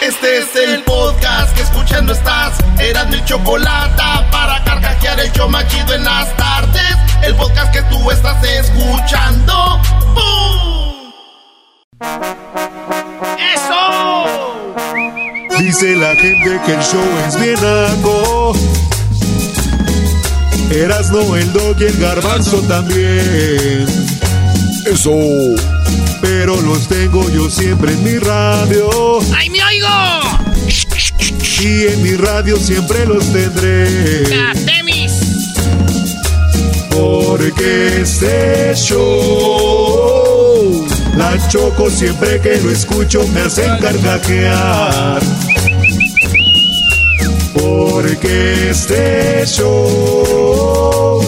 Este es el podcast que escuchando estás. Eran mi chocolate para carcajear el yo machido en las tardes. El podcast que tú estás escuchando. ¡Bum! ¡Eso! Dice la gente que el show es bien algo. Erasno, el dog y el garbanzo también. Eso. Pero los tengo yo siempre en mi radio. ¡Ay, me oigo! Y en mi radio siempre los tendré. ¡Temis! Porque este show, la choco siempre que lo escucho me hacen carcajear. Porque este show,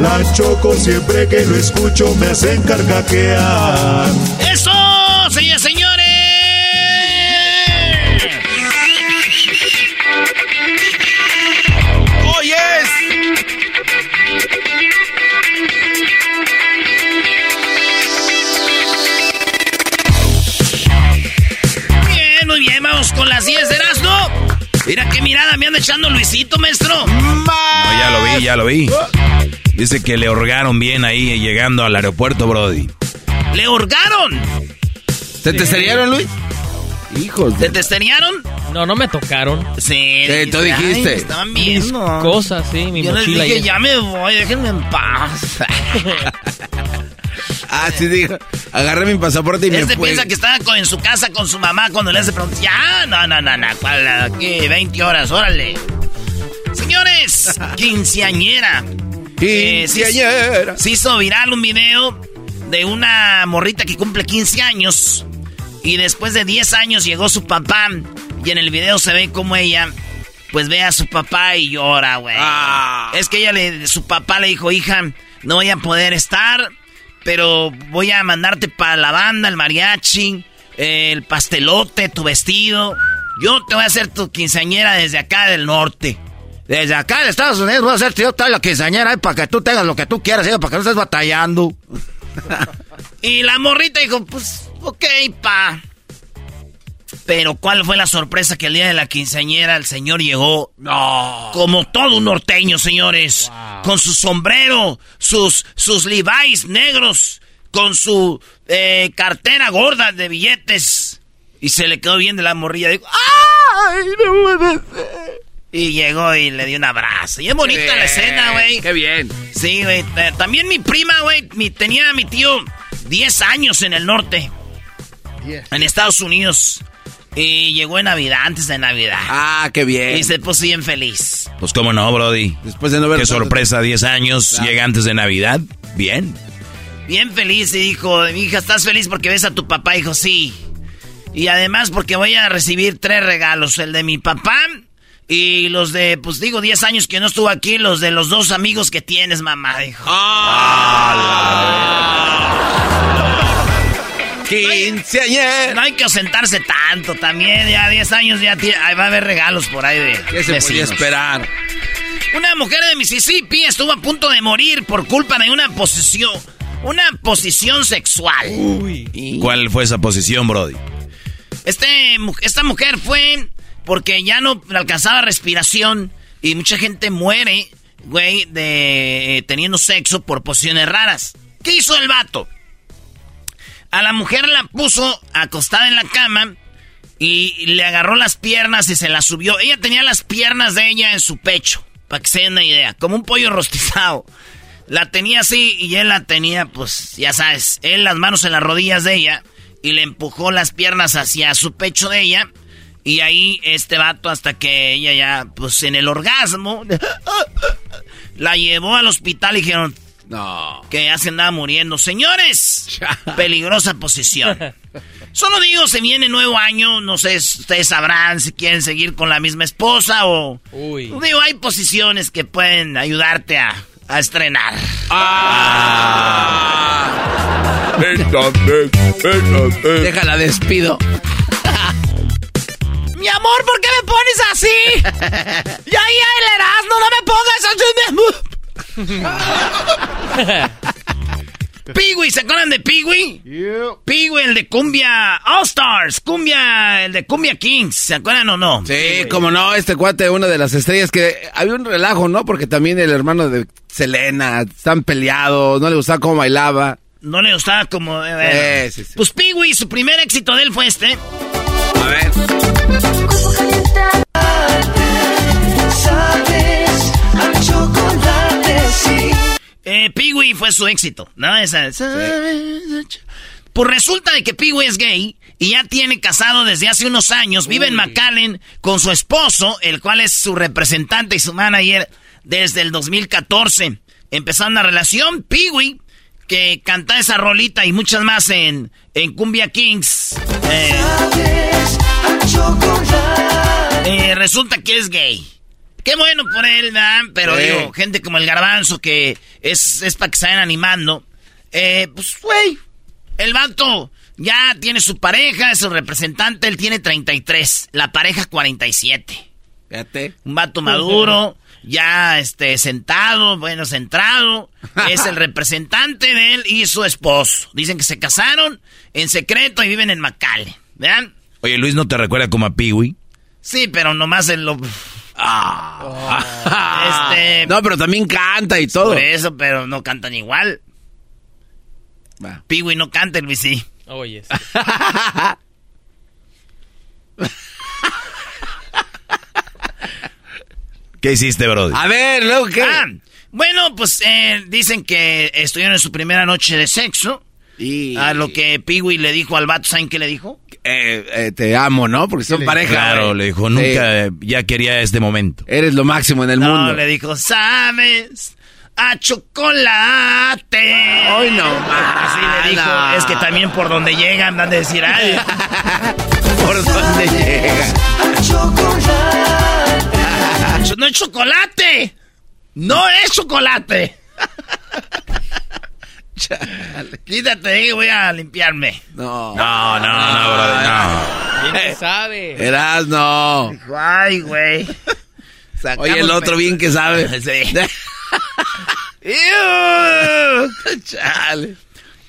la choco siempre que lo escucho me hacen carcajear. ¡Eso, señores, señores! ¡Oh, yes! Bien, muy bien, vamos con las 10 de Erasmo. Mira qué mirada me anda echando Luisito, maestro. No, ya lo vi, ya lo vi. Dice que le hurgaron bien ahí llegando al aeropuerto, Brody. ¡Le hurgaron! ¿Te testearon, Luis? Hijos ¿Te testearon? No, no me tocaron. Sí. ¿Qué tú dijiste, "Ay, dijiste? me estaban viendo. Cosas, sí, mi Yo mochila. dije, y- ya me voy, déjenme en paz. Ah, sí, dijo. Agarré mi pasaporte y me Este fui. piensa que estaba con- en su casa con su mamá cuando le hace preguntas. Ya, no, no, no, no, ¿cuál? Aquí, 20 horas, órale. Señores, quinceañera. Eh, Quinceañera. Se hizo viral un video de una morrita que cumple 15 años. Y después de 10 años llegó su papá. Y en el video se ve como ella, pues ve a su papá y llora, güey. Ah. Es que ella le, su papá le dijo, hija, no voy a poder estar, pero voy a mandarte para la banda, el mariachi, el pastelote, tu vestido. Yo te voy a hacer tu quinceañera desde acá del norte. Desde acá de Estados Unidos voy a hacerte yo toda la quinceañera para que tú tengas lo que tú quieras, para que no estés batallando. y la morrita dijo, pues, ok, pa. Pero ¿cuál fue la sorpresa que el día de la quinceañera el señor llegó? No. Como todo un norteño, señores. Con su sombrero, sus, sus Levi's negros, con su eh, cartera gorda de billetes. Y se le quedó bien de la morrilla. Dijo, ¡ay, no puede ser! Y llegó y le dio un abrazo. Y es bonita la escena, güey. Qué bien. Sí, güey. Eh, También mi prima, güey, mi- tenía mi tío 10 años en el norte. En Estados Unidos. Y llegó en Navidad, antes de Navidad. Ah, qué bien. Y se puso bien feliz. Pues cómo no, Brody. Después de no ver Qué sorpresa, 10 años, Claro. llega antes de Navidad. Bien. Bien feliz y dijo, mi hija, ¿estás feliz porque ves a tu papá? Dijo, sí. Y además porque voy a recibir tres regalos. El de mi papá y los de, pues digo, 10 años que no estuvo aquí, los de los dos amigos que tienes, mamá. Dijo. Quinceañera. No hay que ausentarse tanto también. Ya 10 años ya ahí va a haber regalos por ahí de ¿Qué se podía esperar? Una mujer de Mississippi estuvo a punto de morir por culpa de una posición, una posición sexual. ¿Cuál fue esa posición, Brody? Este, esta mujer fue porque ya no alcanzaba respiración y mucha gente muere, güey, de eh, teniendo sexo por posiciones raras. ¿Qué hizo el vato? A la mujer la puso acostada en la cama y le agarró las piernas y se las subió. Ella tenía las piernas de ella en su pecho, para que se den una idea, como un pollo rostizado. La tenía así y él la tenía, pues, ya sabes, él las manos en las rodillas de ella y le empujó las piernas hacia su pecho de ella. Y ahí este vato hasta que ella ya, pues en el orgasmo, la llevó al hospital y dijeron No. que ya se andaba muriendo. Señores, peligrosa posición. Solo digo, se viene nuevo año, no sé, ustedes sabrán si quieren seguir con la misma esposa o... Uy. Digo, hay posiciones que pueden ayudarte a, a estrenar. Déjala, despido. Mi amor, ¿por qué me pones así? ya, ya, el Erasmo, no me pongas así. Piwi, ¿se acuerdan de Piwi? Piwi, el de Cumbia All Stars, Cumbia, el de Cumbia Kings, ¿se acuerdan o no? Sí, como no, este cuate, una de las estrellas que había un relajo, ¿no? Porque también el hermano de Selena, están peleados, no le gustaba cómo bailaba. No le gustaba como... eh, bueno. Sí, sí. Pues Piwi, su primer éxito de él fue este. A ver. Eh, Peewee fue su éxito, ¿no? Esa, Pues resulta de que Peewee es gay y ya tiene casado desde hace unos años. Vive en McAllen con su esposo, el cual es su representante y su manager desde el 2014. Empezaron una relación, Peewee, que canta esa rolita y muchas más en, en Cumbia Kings. Eh, eh, resulta que es gay. Qué bueno por él, ¿verdad? Pero Sí. digo, gente como el garbanzo que es, es para que se vayan animando. Eh, pues, güey, el vato ya tiene su pareja, es su representante, él tiene 33, la pareja 47. Fíjate. Un vato maduro, ya este, sentado, bueno, centrado. Es el representante de él y su esposo. Dicen que se casaron en secreto y viven en McAllen, ¿vean? Oye, Luis, ¿no te recuerda como a Peewee? Sí, pero nomás en lo... Ah. Este... No, pero también canta y todo. Por eso, pero no cantan igual. Va. Piwi no canta, Luis sí. Oye. ¿Qué hiciste, Brody? A ver, luego qué. Ah, bueno, pues eh, dicen que estuvieron en su primera noche de sexo. Y- A lo que Piwi le dijo al vato, ¿saben qué le dijo? Eh, eh, te amo, ¿no? Porque son pareja. Claro, güey. le dijo, nunca eh, ya quería este momento. Eres lo máximo en el No, mundo. le dijo, ¿sabes? A chocolate. Ay, no, Así le dijo. Es que también por donde llegan han de decir, ay, ¿Por dónde llega? no es chocolate. No es chocolate. Quítate, eh, voy a limpiarme. No. No, no, no, Brody, no. ¿Quién sabe? Eras no. Ay, güey. Oye, el otro bien que sabe. Sí. Chale.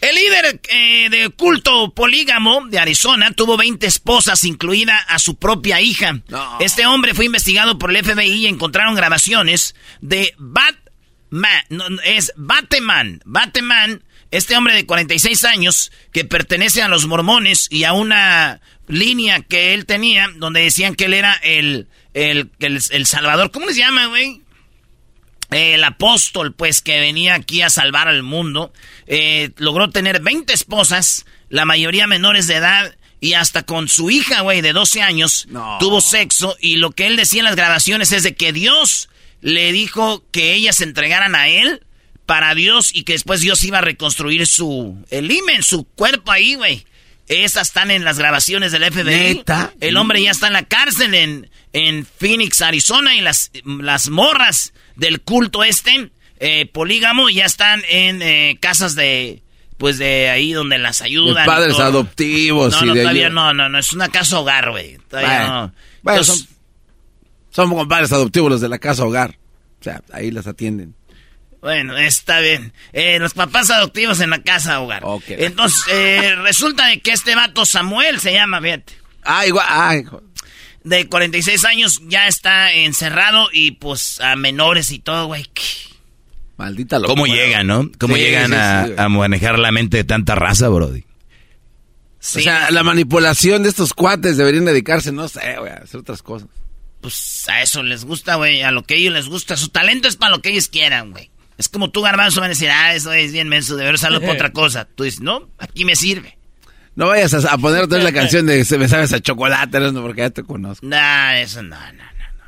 El líder eh, de culto polígamo de Arizona tuvo 20 esposas, incluida a su propia hija. No. Este hombre fue investigado por el FBI y encontraron grabaciones de Batman. No, es Bateman. Bateman, este hombre de 46 años que pertenece a los mormones y a una línea que él tenía donde decían que él era el, el, el, el salvador. ¿Cómo les llama, güey? el apóstol, pues, que venía aquí a salvar al mundo, eh, logró tener 20 esposas, la mayoría menores de edad, y hasta con su hija, güey, de 12 años, No. tuvo sexo, y lo que él decía en las grabaciones es de que Dios le dijo que ellas se entregaran a él para Dios y que después Dios iba a reconstruir su, el himen, su cuerpo ahí, güey. Esas están en las grabaciones del FBI. ¿Neta? El hombre ya está en la cárcel en, en Phoenix, Arizona, y las, las morras del culto este, eh, polígamo, ya están en eh, casas de, pues de ahí donde las ayudan. padres adoptivos No, y no, de todavía no, no, no, es una casa hogar, güey. Todavía Bueno, no. Son como padres adoptivos los de la casa hogar. O sea, ahí las atienden. Bueno, está bien. Eh, los papás adoptivos en la casa hogar. Ok. Entonces, eh, resulta de que este vato Samuel se llama, fíjate. Ah, igual. Ah, hijo. De 46 años ya está encerrado y pues a menores y todo, güey. Maldita locura. ¿Cómo llegan, no? ¿Cómo Sí, llegan sí, a, sí, güey. a manejar la mente de tanta raza, Brody? Sí, o sea, la manipulación de estos cuates deberían dedicarse, no sé, güey, a hacer otras cosas. Pues a eso les gusta, güey, a lo que a ellos les gusta. Su talento es para lo que ellos quieran, güey. Es como tú, Garbanzo, van a decir, ah, eso es bien menso, de ver usarlo para otra cosa. Tú dices, no, aquí me sirve. No vayas a, a poner otra vez la canción de Se me sabes a chocolate, no, porque ya te conozco. Nah, eso no, no, no, no.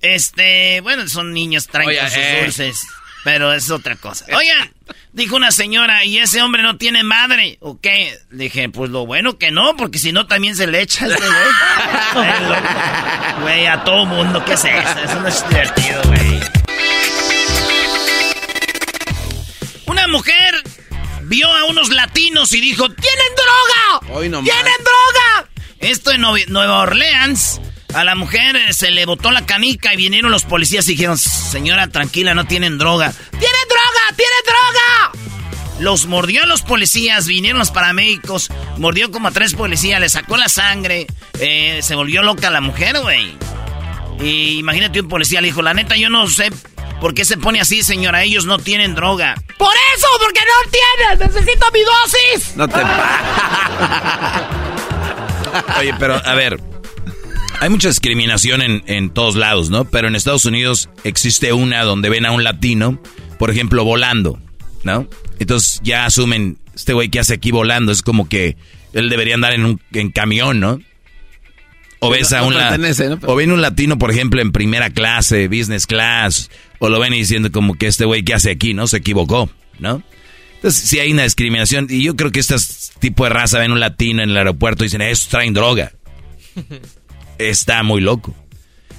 Este, bueno, son niños, traen Oye, sus eh. dulces. Pero es otra cosa. Oigan, dijo una señora, ¿y ese hombre no tiene madre? ¿O qué? Dije, pues lo bueno que no, porque si no también se le echa ese güey. A todo mundo, ¿qué es eso? Eso no es divertido, güey. Una mujer vio a unos latinos y dijo, ¡Tienen droga! Hoy no ¡Tienen droga! Esto en Nueva- Nueva Orleans. A la mujer eh, se le botó la canica y vinieron los policías y dijeron, señora, tranquila, no tienen droga. ¡Tienen droga! Los mordió a los policías, vinieron los paramédicos, mordió como a tres policías, le sacó la sangre, eh, se volvió loca la mujer, güey. Y imagínate un policía le dijo, la neta yo no sé por qué se pone así, señora, ellos no tienen droga. ¡Por eso! ¡Porque no tienen! ¡Necesito mi dosis! No te Oye, pero a ver, hay mucha discriminación en, en todos lados, ¿no? Pero en Estados Unidos existe una donde ven a un latino, por ejemplo, volando, ¿no? Entonces ya asumen, este güey que hace aquí volando, es como que él debería andar en un en camión, ¿no? O ves No- a no un o ven un latino, por ejemplo, en primera clase, business class, o lo ven diciendo como que este güey que hace aquí, ¿no? Se equivocó, ¿no? Entonces, sí hay una discriminación. Y yo creo que este tipo de raza ven un latino en el aeropuerto y dicen, estos traen droga. Está muy loco.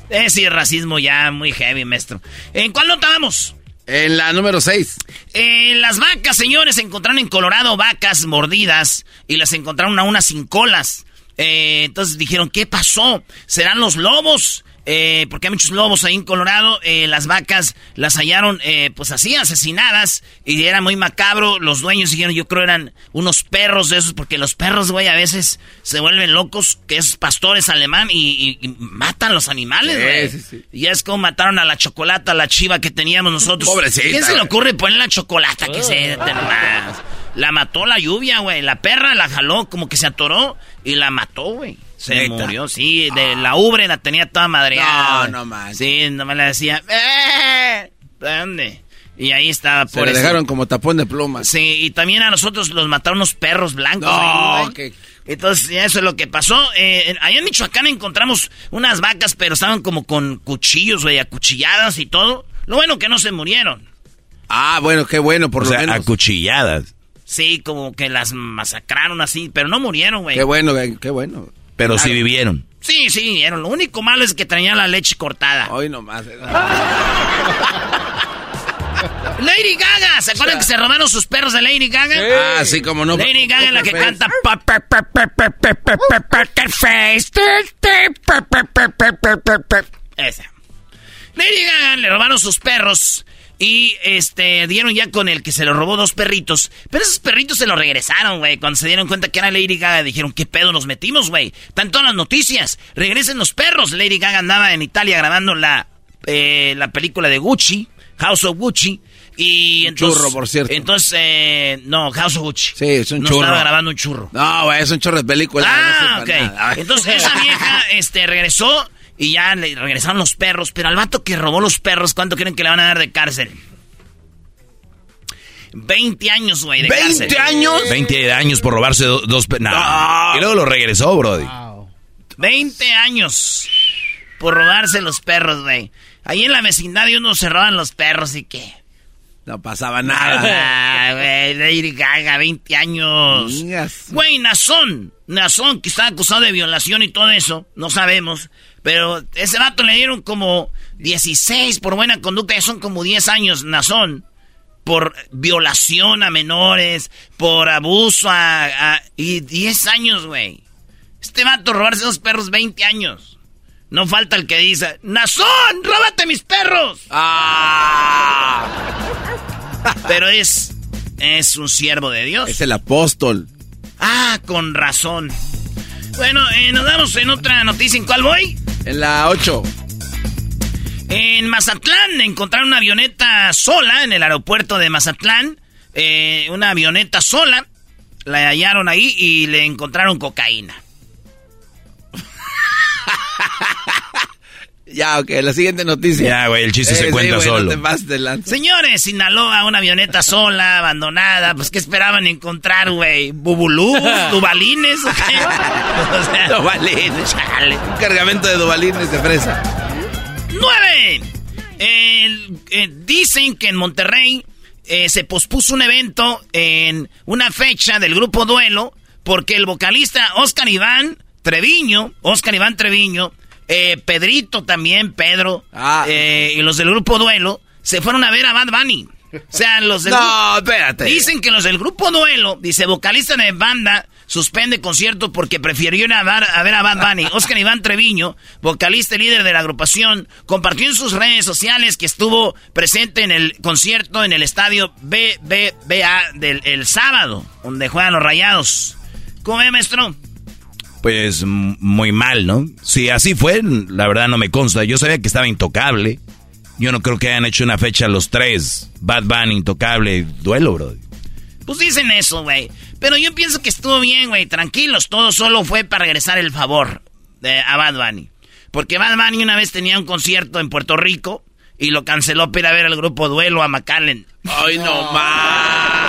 Eh, sí, racismo ya muy heavy, maestro. ¿En cuál nota vamos? En la número 6. Eh, las vacas, señores, encontraron en Colorado vacas mordidas y las encontraron a unas sin colas. Eh, entonces dijeron, ¿qué pasó? ¿Serán los lobos? Eh, porque hay muchos lobos ahí en Colorado. Eh, las vacas las hallaron, eh, pues así, asesinadas. Y era muy macabro. Los dueños dijeron, yo creo eran unos perros de esos. Porque los perros, güey, a veces se vuelven locos, que es pastores alemán, y, y- y matan los animales, güey. sí, sí. Y es como mataron a la chocolata, a la chiva que teníamos nosotros. Pobrecita, ¿Quién se le ocurre poner la chocolata que se más? La mató la lluvia, güey. La perra la jaló, como que se atoró y la mató, güey. Se ¿Neta? murió, sí. De la ubre la tenía toda madreada. No, no manches. Sí, nomás le decía, ¡eh! ¿Dónde? Y ahí estaba, Se por le dejaron como tapón de plumas. Sí, y también a nosotros los mataron unos perros blancos. No, que- Entonces, eso es lo que pasó. Eh, en- allá en Michoacán encontramos unas vacas, pero estaban como con cuchillos, güey, acuchilladas y todo. Lo bueno que no se murieron. Ah, bueno, qué bueno, por o lo sea, menos. acuchilladas. Sí, como que las masacraron así, pero no murieron, güey. Qué bueno, güey, qué bueno. Pero sí Claro. vivieron. Sí, sí, vieron. Lo único malo es que traían la leche cortada. Hoy nomás. eh. Lady Gaga, ¿se acuerdan que se robaron sus perros de Lady Gaga? Ah, sí, como no. Lady Gaga es la que canta. Esa. Lady Gaga le robaron sus perros y este dieron ya con el que se le robó dos perritos. Pero esos perritos se los regresaron, güey. Cuando se dieron cuenta que era Lady Gaga, dijeron, ¿qué pedo nos metimos, güey? Están todas las noticias. Regresen los perros. Lady Gaga andaba en Italia grabando la, eh, la película de Gucci, House of Gucci. Y entonces, churro, por cierto. Entonces, eh, no, House of Gucci. Sí, es un no churro. estaba grabando un churro. No, güey, es un chorro de película. Ah, no ok. Entonces esa vieja este, regresó y ya le regresaron los perros. Pero al vato que robó los perros, ¿cuánto creen que le van a dar de cárcel? 20 años, güey, de cárcel. ¿20 años? 20 años por robarse do- dos... pe- Nah. Y luego lo regresó, brody. 20 años por robarse los perros, güey. Ahí en la vecindad de uno se roban los perros y qué. No pasaba nada. Ah, güey, Lady Gaga, 20 años. Güey, Nazón. Nazón, que está acusado de violación y todo eso. No sabemos. Pero ese vato le dieron como 16 por buena conducta. Ya son como 10 años, Nazón. Por violación a menores. Por abuso a... a- y 10 años, güey. Este vato robarse dos perros 20 años. No falta el que dice, Nazón, róbate mis perros. Ah, Pero es... Es un siervo de Dios. es el apóstol. Ah, con razón. Bueno, eh, nos damos en otra noticia. ¿En cuál voy? En la 8. En Mazatlán encontraron una avioneta sola en el aeropuerto de Mazatlán. Eh, una avioneta sola. la hallaron ahí y le encontraron cocaína. Ya, ok, la siguiente noticia. Ya, güey, el chiste se Eh, sí, cuenta no solo. te. Señores, Sinaloa, una avioneta sola, abandonada. Pues, ¿qué esperaban encontrar, güey? ¿Bubulú? ¿Dubalines? o qué? O sea, Dubalines. chale. Un cargamento de dubalines de fresa. ¡Nueve! Eh, dicen que en Monterrey eh, se pospuso un evento en una fecha del grupo Duelo porque el vocalista Oscar Iván Treviño, Oscar Iván Treviño, eh, Pedrito también, Pedro, Ah. eh, y los del grupo Duelo se fueron a ver a Bad Bunny. O sea, los del No, espérate. Dicen que los del grupo Duelo, dice vocalista de banda, suspende concierto porque prefirió ir a, ver a Bad Bunny. Oscar Iván Treviño, vocalista y líder de la agrupación, compartió en sus redes sociales que estuvo presente en el concierto en el estadio BBVA del el sábado, donde juegan los rayados. ¿Cómo ve, maestro? Pues muy mal, ¿no? Si así fue, la verdad no me consta. Yo sabía que estaba intocable. Yo no creo que hayan hecho una fecha los tres. Bad Bunny, intocable, duelo, bro. Pues dicen eso, güey. Pero yo pienso que estuvo bien, güey. Tranquilos, todo solo fue para regresar el favor de, a Bad Bunny. Porque Bad Bunny una vez tenía un concierto en Puerto Rico y lo canceló para ir a ver al grupo Duelo a McAllen. Ay, no más.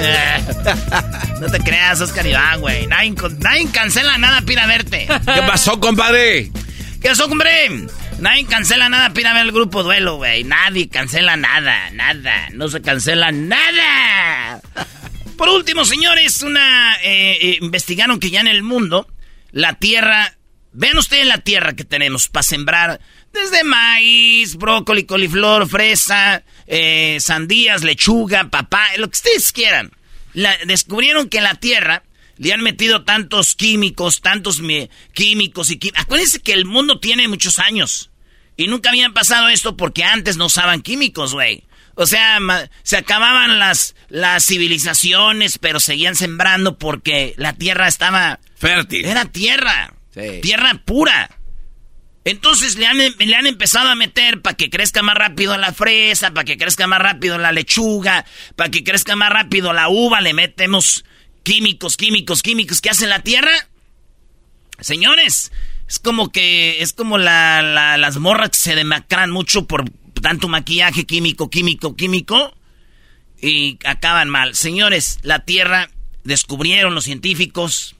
No te creas, Oscar Iván, güey. Nadie, nadie cancela nada para ir a verte. ¿Qué pasó, compadre? ¿Qué pasó, hombre? Nadie cancela nada para ir a ver el grupo Duelo, güey. Nadie cancela nada, nada. No se cancela nada. Por último, señores, una eh, eh, investigaron que ya en el mundo la tierra, vean ustedes la tierra que tenemos para sembrar desde maíz, brócoli, coliflor, fresa, eh, sandías, lechuga, papá, lo que ustedes quieran. La- descubrieron que la tierra le han metido tantos químicos, tantos mi- químicos y químicos. Acuérdense que el mundo tiene muchos años y nunca habían pasado esto porque antes no usaban químicos, güey. O sea, se acababan las, las civilizaciones, pero seguían sembrando porque la tierra estaba... Fértil. Era tierra. Sí. Tierra pura. Entonces le han, le han empezado a meter para que crezca más rápido la fresa, para que crezca más rápido la lechuga, para que crezca más rápido la uva, le metemos químicos, químicos, químicos que hacen la tierra. Señores, es como que es como la, la- las morras se demacran mucho por tanto maquillaje químico, químico, químico y acaban mal. Señores, la tierra descubrieron los científicos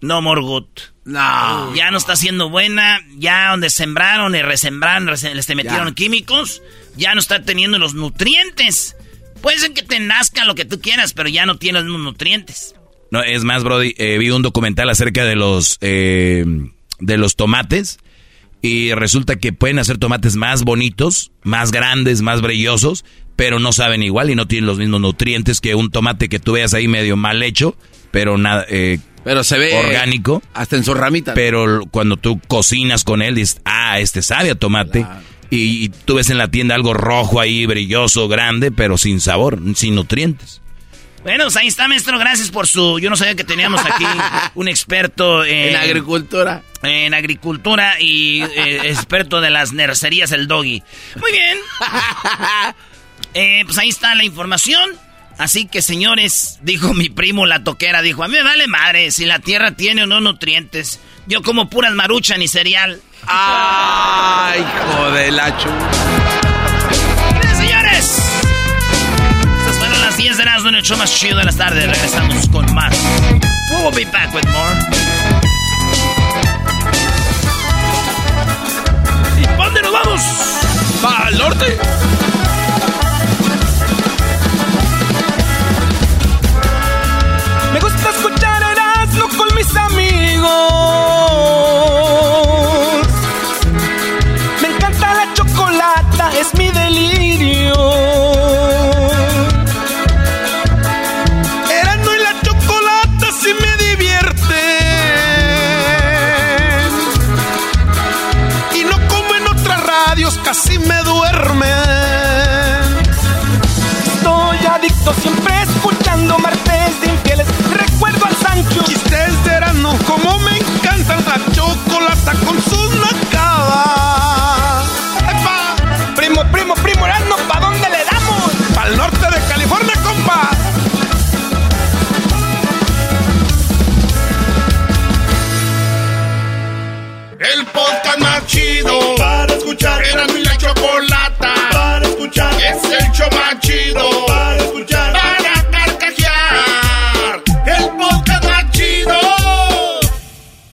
no more good. No. Ya no está siendo buena, ya donde sembraron y resembraron, rese- les te metieron Ya. químicos, ya no está teniendo los nutrientes. Puede ser que te nazca lo que tú quieras, pero ya no tiene los mismos nutrientes. No, es más, Brody, eh, vi un documental acerca de los eh, de los tomates y resulta que pueden hacer tomates más bonitos, más grandes, más brillosos, pero no saben igual y no tienen los mismos nutrientes que un tomate que tú veas ahí medio mal hecho, pero nada eh, Pero se ve. orgánico. Hasta en su ramita. Pero cuando tú cocinas con él, dices, ah, este sabe a tomate. Y, y tú ves en la tienda algo rojo ahí, brilloso, grande, pero sin sabor, sin nutrientes. Bueno, pues ahí está, maestro. Gracias por su. Yo no sabía que teníamos aquí un experto en, en agricultura. en agricultura y eh, experto de las nercerías, el doggy. Muy bien. Eh, pues ahí está la información. Así que, señores, dijo mi primo la toquera, dijo, a mí me vale madre si la tierra tiene o no nutrientes. Yo como puras maruchan y cereal. ¡Ay, hijo de la chu! Bien, señores. Estas fueron las 10 de las el show más chido de las tardes. Regresamos con más. We'll be back with more. ¿Y dónde nos vamos? ¡Para el norte! Me encanta la chocolata, es mi delirio. Erasmo y la chocolata sí me divierten. Y no como en otras radios, casi me duermen. Estoy adicto siempre Como me encantan la chocolata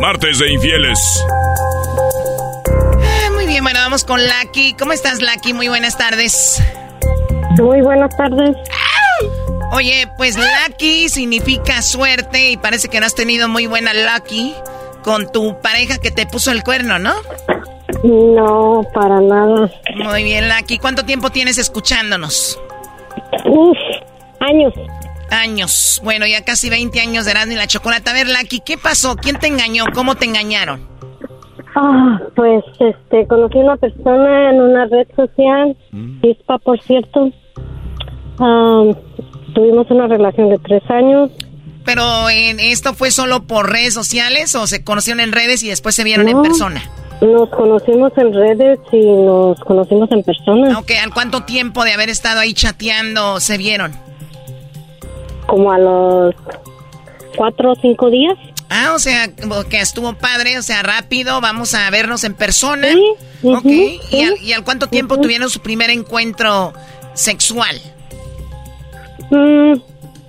Martes de Infieles. Ah, muy bien, bueno, vamos con Lucky. ¿Cómo estás, Lucky? Muy buenas tardes. Muy buenas tardes. Oye, pues Lucky significa suerte y parece que no has tenido muy buena Lucky con tu pareja que te puso el cuerno, ¿no? No, para nada. Muy bien, Lucky. ¿Cuánto tiempo tienes escuchándonos? Uf, años. Años. Bueno, ya casi 20 años de Erasmo y la Chocolata. A ver, Lucky, ¿qué pasó? ¿Quién te engañó? ¿Cómo te engañaron? Ah, pues, este, conocí a una persona en una red social, Chispa, por cierto. Ah, tuvimos una relación de tres años. ¿Pero en esto fue solo por redes sociales o se conocieron en redes y después se vieron en persona? Nos conocimos en redes y nos conocimos en persona. Ok, ¿al cuánto tiempo de haber estado ahí chateando se vieron? Como a los cuatro o cinco días. Ah, o sea, que estuvo padre, o sea, rápido, vamos a vernos en persona. Sí, ok, ujú, ¿y, al, sí. y al cuánto tiempo tuvieron su primer encuentro sexual? Mm,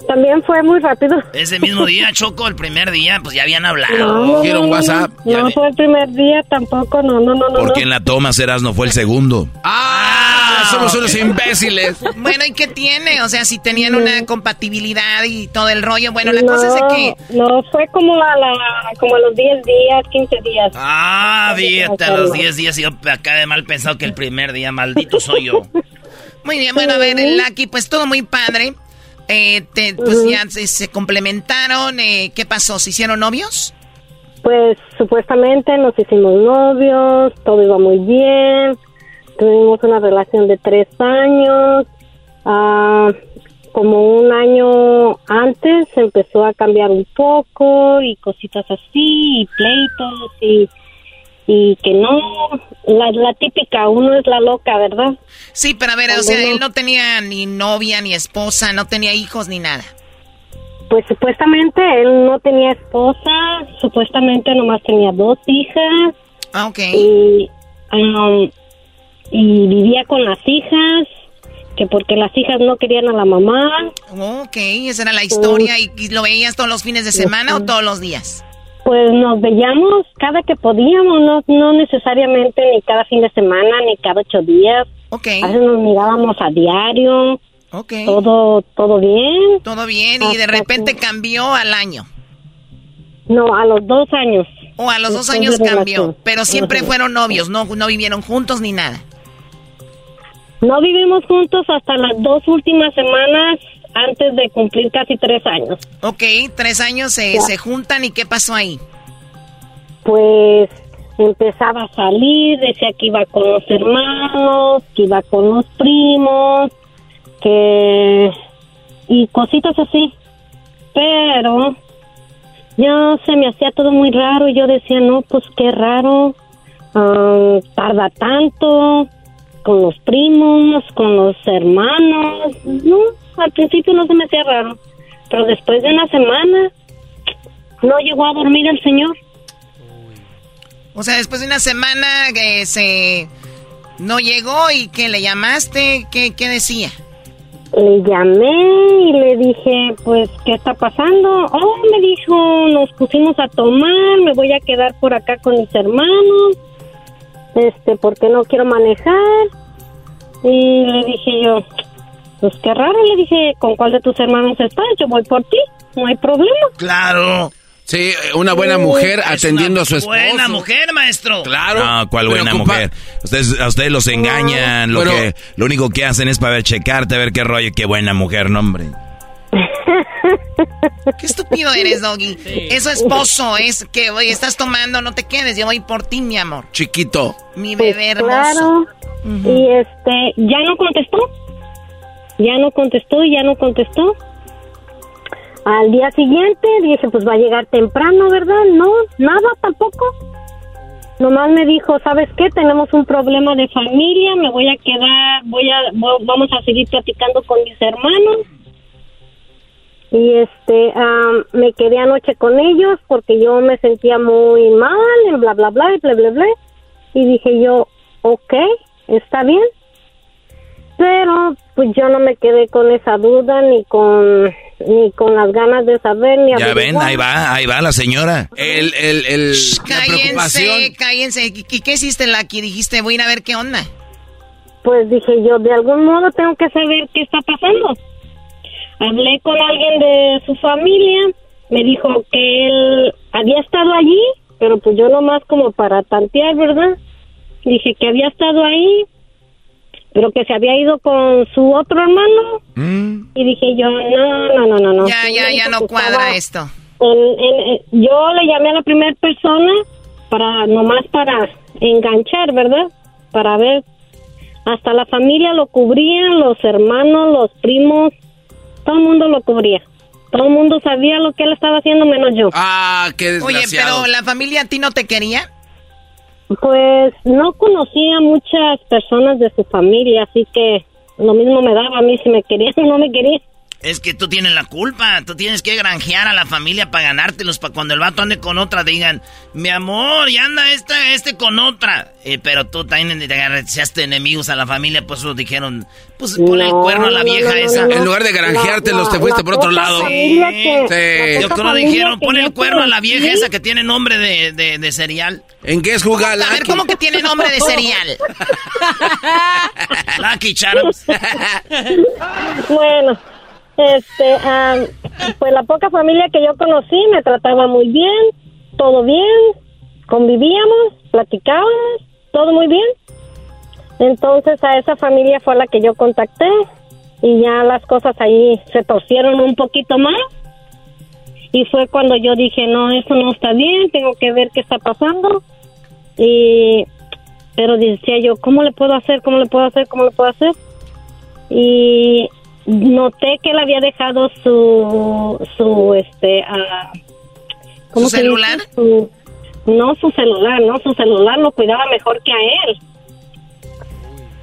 también fue muy rápido. Ese mismo día, Choco, el primer día, pues ya habían hablado. No, no, no, no, No fue el primer día tampoco, no, no, no, no. Porque no. en la toma Erasno fue el segundo. ¡Ah! Somos unos imbéciles. Bueno, ¿y qué tiene? O sea, si tenían una compatibilidad y todo el rollo. Bueno, la no, cosa es de que... No, fue como a, la, como a los 10 días, 15 días. Ah, fíjate, a los 10 días y yo acá de mal pensado que el primer día, maldito soy yo. Muy bien, bueno, a ver, Lucky, pues todo muy padre. Eh, te- pues ya se, se complementaron. eh, ¿Qué pasó? ¿Se hicieron novios? Pues supuestamente nos hicimos novios, todo iba muy bien. Tuvimos una relación de tres años. Ah, como un año antes empezó a cambiar un poco y cositas así, y pleitos y, y que no. La, la típica, uno es la loca, ¿verdad? Sí, pero a ver, o sea, él no tenía ni novia, ni esposa, no tenía hijos, ni nada. Pues supuestamente él no tenía esposa, supuestamente nomás tenía dos hijas. Ah, ok. Y, um, y vivía con las hijas, que porque las hijas no querían a la mamá. Ok, esa era la historia. ¿Y, y lo veías todos los fines de semana o todos los días? Pues nos veíamos cada que podíamos, no, no necesariamente ni cada fin de semana, ni cada ocho días. Ok. A veces nos mirábamos a diario. Ok. Todo, todo bien. Todo bien, y de repente cambió al año. No, a los dos años. O a los dos años cambió. Pero siempre fueron novios, no, no vivieron juntos ni nada. No vivimos juntos hasta las dos últimas semanas antes de cumplir casi tres años. Ok, tres años se, se juntan y ¿qué pasó ahí? Pues empezaba a salir, decía que iba con los hermanos, que iba con los primos, que... y cositas así. Pero ya se me hacía todo muy raro y yo decía, no, pues qué raro, ah, tarda tanto con los primos, con los hermanos. No, al principio no se me hacía raro, pero después de una semana no llegó a dormir el señor. O sea, después de una semana que se no llegó y que le llamaste, ¿qué, qué decía? Le llamé y le dije, pues, ¿qué está pasando? Oh, me dijo, nos pusimos a tomar, me voy a quedar por acá con mis hermanos, este, porque no quiero manejar. Y le dije yo, pues qué raro, le dije, ¿con cuál de tus hermanos estás? Yo voy por ti, no hay problema. Claro. Sí, una buena mujer atendiendo a su esposo. Buena mujer, maestro. Claro. No, ¿cuál buena ocupa- mujer? Ustedes, a ustedes los engañan, lo, pero- que, lo único que hacen es para ver, checarte, a ver qué rollo, qué buena mujer, no, hombre. Qué estúpido eres, Doggy. Eso es esposo, es que, oye, estás tomando, no te quedes, yo voy por ti, mi amor. Chiquito. Mi Pues bebé hermoso. claro. Y este, ya no contestó. Ya no contestó y ya no contestó. Al día siguiente dije, pues va a llegar temprano, ¿verdad? No, nada tampoco. Nomás me dijo, ¿sabes qué? Tenemos un problema de familia, me voy a quedar, voy a, vo- vamos a seguir platicando con mis hermanos. Y este, am, me quedé anoche con ellos porque yo me sentía muy mal, bla, bla, bla, y bla, bla, bla. Y dije yo, ok, está bien. Pero pues yo no me quedé con esa duda ni con ni con las ganas de saber ni Ya ven, ahí va, ahí va la señora. El, el, el, la preocupación. Cállense, cállense. ¿Y qué, qué hiciste, Lucky? Dijiste, voy a ir a ver qué onda. Pues dije yo, de algún modo tengo que saber qué está pasando. Hablé con alguien de su familia, me dijo que él había estado allí, pero pues yo nomás como para tantear, ¿verdad? Dije que había estado ahí, pero que se había ido con su otro hermano. Y dije yo, no, no, no, no, no. Ya, ya, ya no cuadra esto. En- en- en- yo le llamé a la primera persona para nomás para enganchar, ¿verdad? Para ver. Hasta la familia lo cubrían, los hermanos, los primos, todo el mundo lo cubría. Todo el mundo sabía lo que él estaba haciendo menos yo. Ah, qué Oye, desgraciado. pero la familia a ti no te quería. Pues no conocía muchas personas de su familia, así que lo mismo me daba a mí si me querían o no me querían. Es que tú tienes la culpa. Tú tienes que granjear a la familia para ganártelos. Para cuando el vato ande con otra, digan: Mi amor, ya anda este, este con otra. Eh, pero tú también te agarraste enemigos a la familia. Pues eso dijeron: Pues ponle el No, cuerno a la no, vieja no, esa. no, no. En lugar de granjeártelos, te fuiste por otro lado. familia que- Sí. la Yo creo dijeron: Ponle el cuerno a la vieja esa que tiene nombre de, de, de cereal. ¿En qué es jugar A ver, ¿cómo que tiene nombre de cereal? Lucky Charms. Bueno, este, am, pues la poca familia que yo conocí me trataba muy bien, todo bien, convivíamos, platicábamos, todo muy bien. Entonces a esa familia fue la que yo contacté y ya las cosas ahí se torcieron un poquito más. Y fue cuando yo dije, no, eso no está bien, tengo que ver qué está pasando. Y, pero decía yo, ¿cómo le puedo hacer? ¿Cómo le puedo hacer? ¿Cómo le puedo hacer? y noté que él había dejado su su este ¿cómo ¿Su se dice? celular? Su- no su celular no su celular lo cuidaba mejor que a él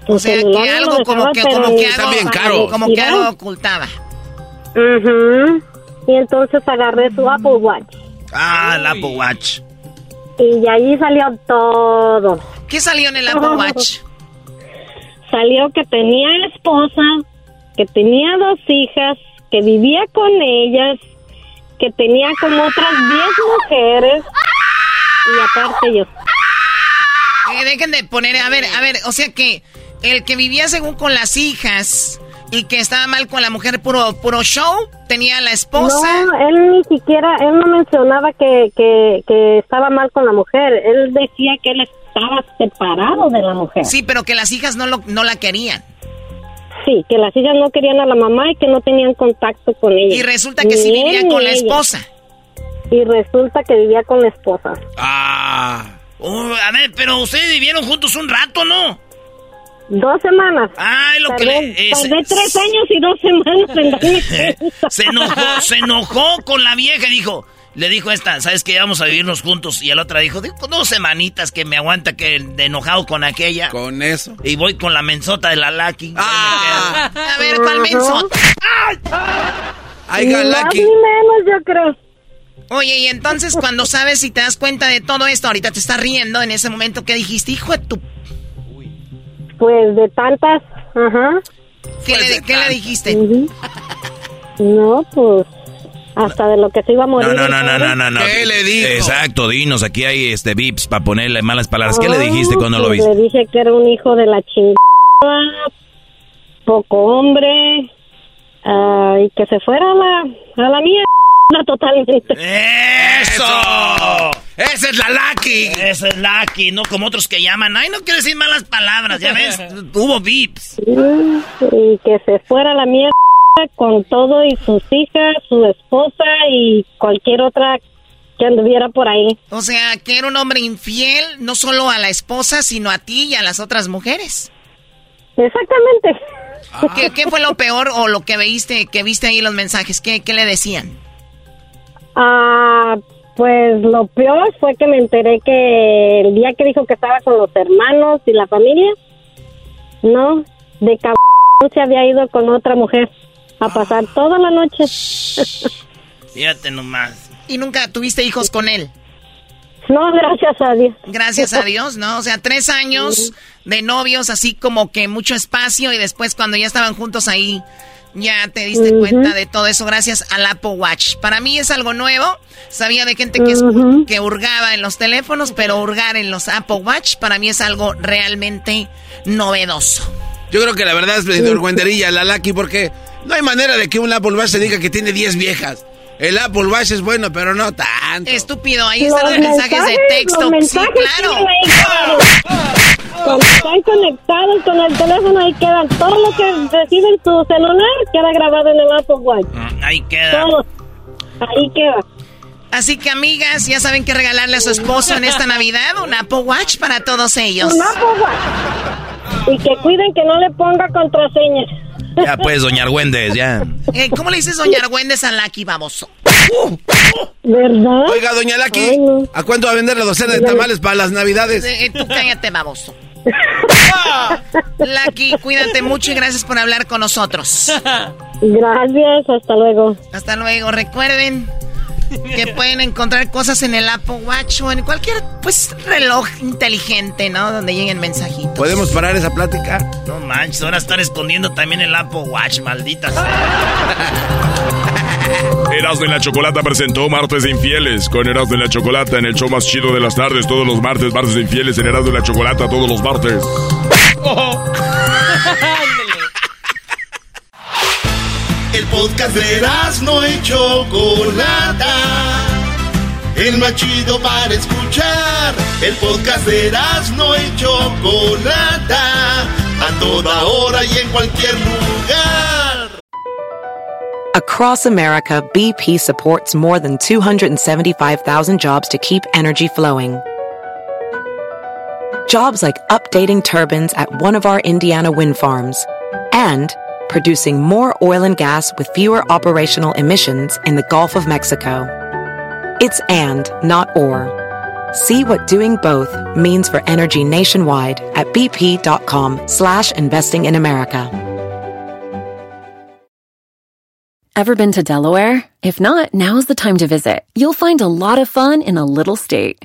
Su O sea, que algo como que, como que algo, bien caro. como que algo ocultaba. Ujú. y entonces agarré su Apple Watch Ah, el Apple Watch. y ahí salió todo ¿Qué salió en el Apple Watch? salió que tenía esposa, que tenía dos hijas, que vivía con ellas, que tenía como otras 10 mujeres y aparte yo. Eh, dejen de poner, a ver, a ver, o sea que el que vivía según con las hijas y que estaba mal con la mujer, puro, puro show, tenía la esposa. No, él ni siquiera, él no mencionaba que, que, que estaba mal con la mujer, él decía que él estaba separado de la mujer. Sí, pero que las hijas no, lo, no la querían. Sí, que las hijas no querían a la mamá y que no tenían contacto con ella. Y resulta que sí Ni él vivía con la ella. esposa. Y resulta que vivía con la esposa. Ah. Oh, a ver, pero ustedes vivieron juntos un rato, ¿no? Dos semanas. Ay, lo que le... es- tardé tres años y dos semanas en darme se enojó, se enojó con la vieja y dijo, le dijo esta, ¿sabes qué? Vamos a vivirnos juntos. Y la otra dijo, digo, dos semanitas que me aguanta que de enojado con aquella. Con eso. Y voy con la mensota de la Lucky. Ah. A ver, ¿cuál mensota? Ay, Galaki. ni menos, yo creo. Oye, y entonces cuando sabes y te das cuenta de todo esto, ahorita te estás riendo en ese momento que dijiste, hijo de tu... Pues de tantas, ajá. ¿Qué, Pues le, ¿qué le dijiste? No, pues hasta de lo que se iba a morir. No, no, no, no, no, no, no. ¿Qué le dijo? Exacto, dinos, aquí hay este vips para ponerle malas palabras. ¿Qué le dijiste Ah, cuando lo pues viste? Le dije que era un hijo de la chingada, poco hombre, ah, y que se fuera a la, a la mía totalmente. ¡Eso! ¡Esa es la Lucky! Esa es Lucky, no como otros que llaman. Ay, no quiero decir malas palabras, ya ves. Hubo vips. Y que se fuera a la mierda con todo y sus hijas, su esposa y cualquier otra que anduviera por ahí. O sea, que era un hombre infiel, no solo a la esposa, sino a ti y a las otras mujeres. Exactamente. ¿Qué, qué fue lo peor o lo que viste, que viste ahí los mensajes? ¿Qué, qué le decían? Ah, pues lo peor fue que me enteré que el día que dijo que estaba con los hermanos y la familia, no, de cabrón se había ido con otra mujer a pasar toda la noche. Fíjate nomás. ¿Y nunca tuviste hijos con él? No, gracias a Dios. Gracias a Dios, ¿no? O sea, tres años de novios, así como que mucho espacio y después cuando ya estaban juntos ahí, ya te diste cuenta de todo eso gracias al Apple Watch. Para mí es algo nuevo. Sabía de gente que, que hurgaba en los teléfonos, pero hurgar en los Apple Watch para mí es algo realmente novedoso. Yo creo que la verdad es señor Guenderilla, la Lucky, porque no hay manera de que un Apple Watch se diga que tiene 10 viejas. El Apple Watch es bueno, pero no tanto. Estúpido, ahí están los mensajes de texto. los Sí, mensajes claro. ahí. Cuando están conectados con el teléfono, ahí quedan todo lo que recibe en tu celular, queda grabado en el Apple Watch. Ahí queda. Todo. Ahí queda. Así que amigas, ya saben qué regalarle a su esposo en esta Navidad, un Apple Watch para todos ellos. Un Apple Watch. Y que cuiden que no le ponga contraseñas. Ya pues, doña Argüendes, ya. Eh, ¿Cómo le dices doña Argüendes a Lucky, baboso? ¿Verdad? Oiga, doña Ay, no. ¿a cuánto va a vender la docena de tamales para las navidades? Eh, eh, tú cállate, baboso. Lucky, cuídate mucho y gracias por hablar con nosotros. Gracias, hasta luego. Hasta luego. Recuerden que pueden encontrar cosas en el Apple Watch o en cualquier pues reloj inteligente, ¿no? Donde lleguen mensajitos. ¿Podemos parar esa plática? No manches, ahora están escondiendo también el Apple Watch, maldita sea. Erasmo y la Chocolata presentó Martes de Infieles con Erasmo y la Chocolata en el show más chido de las tardes, todos los martes, martes de Infieles en Erasmo y la Chocolata, todos los martes. El podcast de no. El para escuchar. El podcast de no. A toda hora y en cualquier lugar. Across America, BP supports more than 275,000 jobs to keep energy flowing. Jobs like updating turbines at one of our Indiana wind farms and producing more oil and gas with fewer operational emissions in the Gulf of Mexico. It's and, not or. See what doing both means for energy nationwide at bp.com slash investing in America. Ever been to Delaware? If not, now's the time to visit. You'll find a lot of fun in a little state.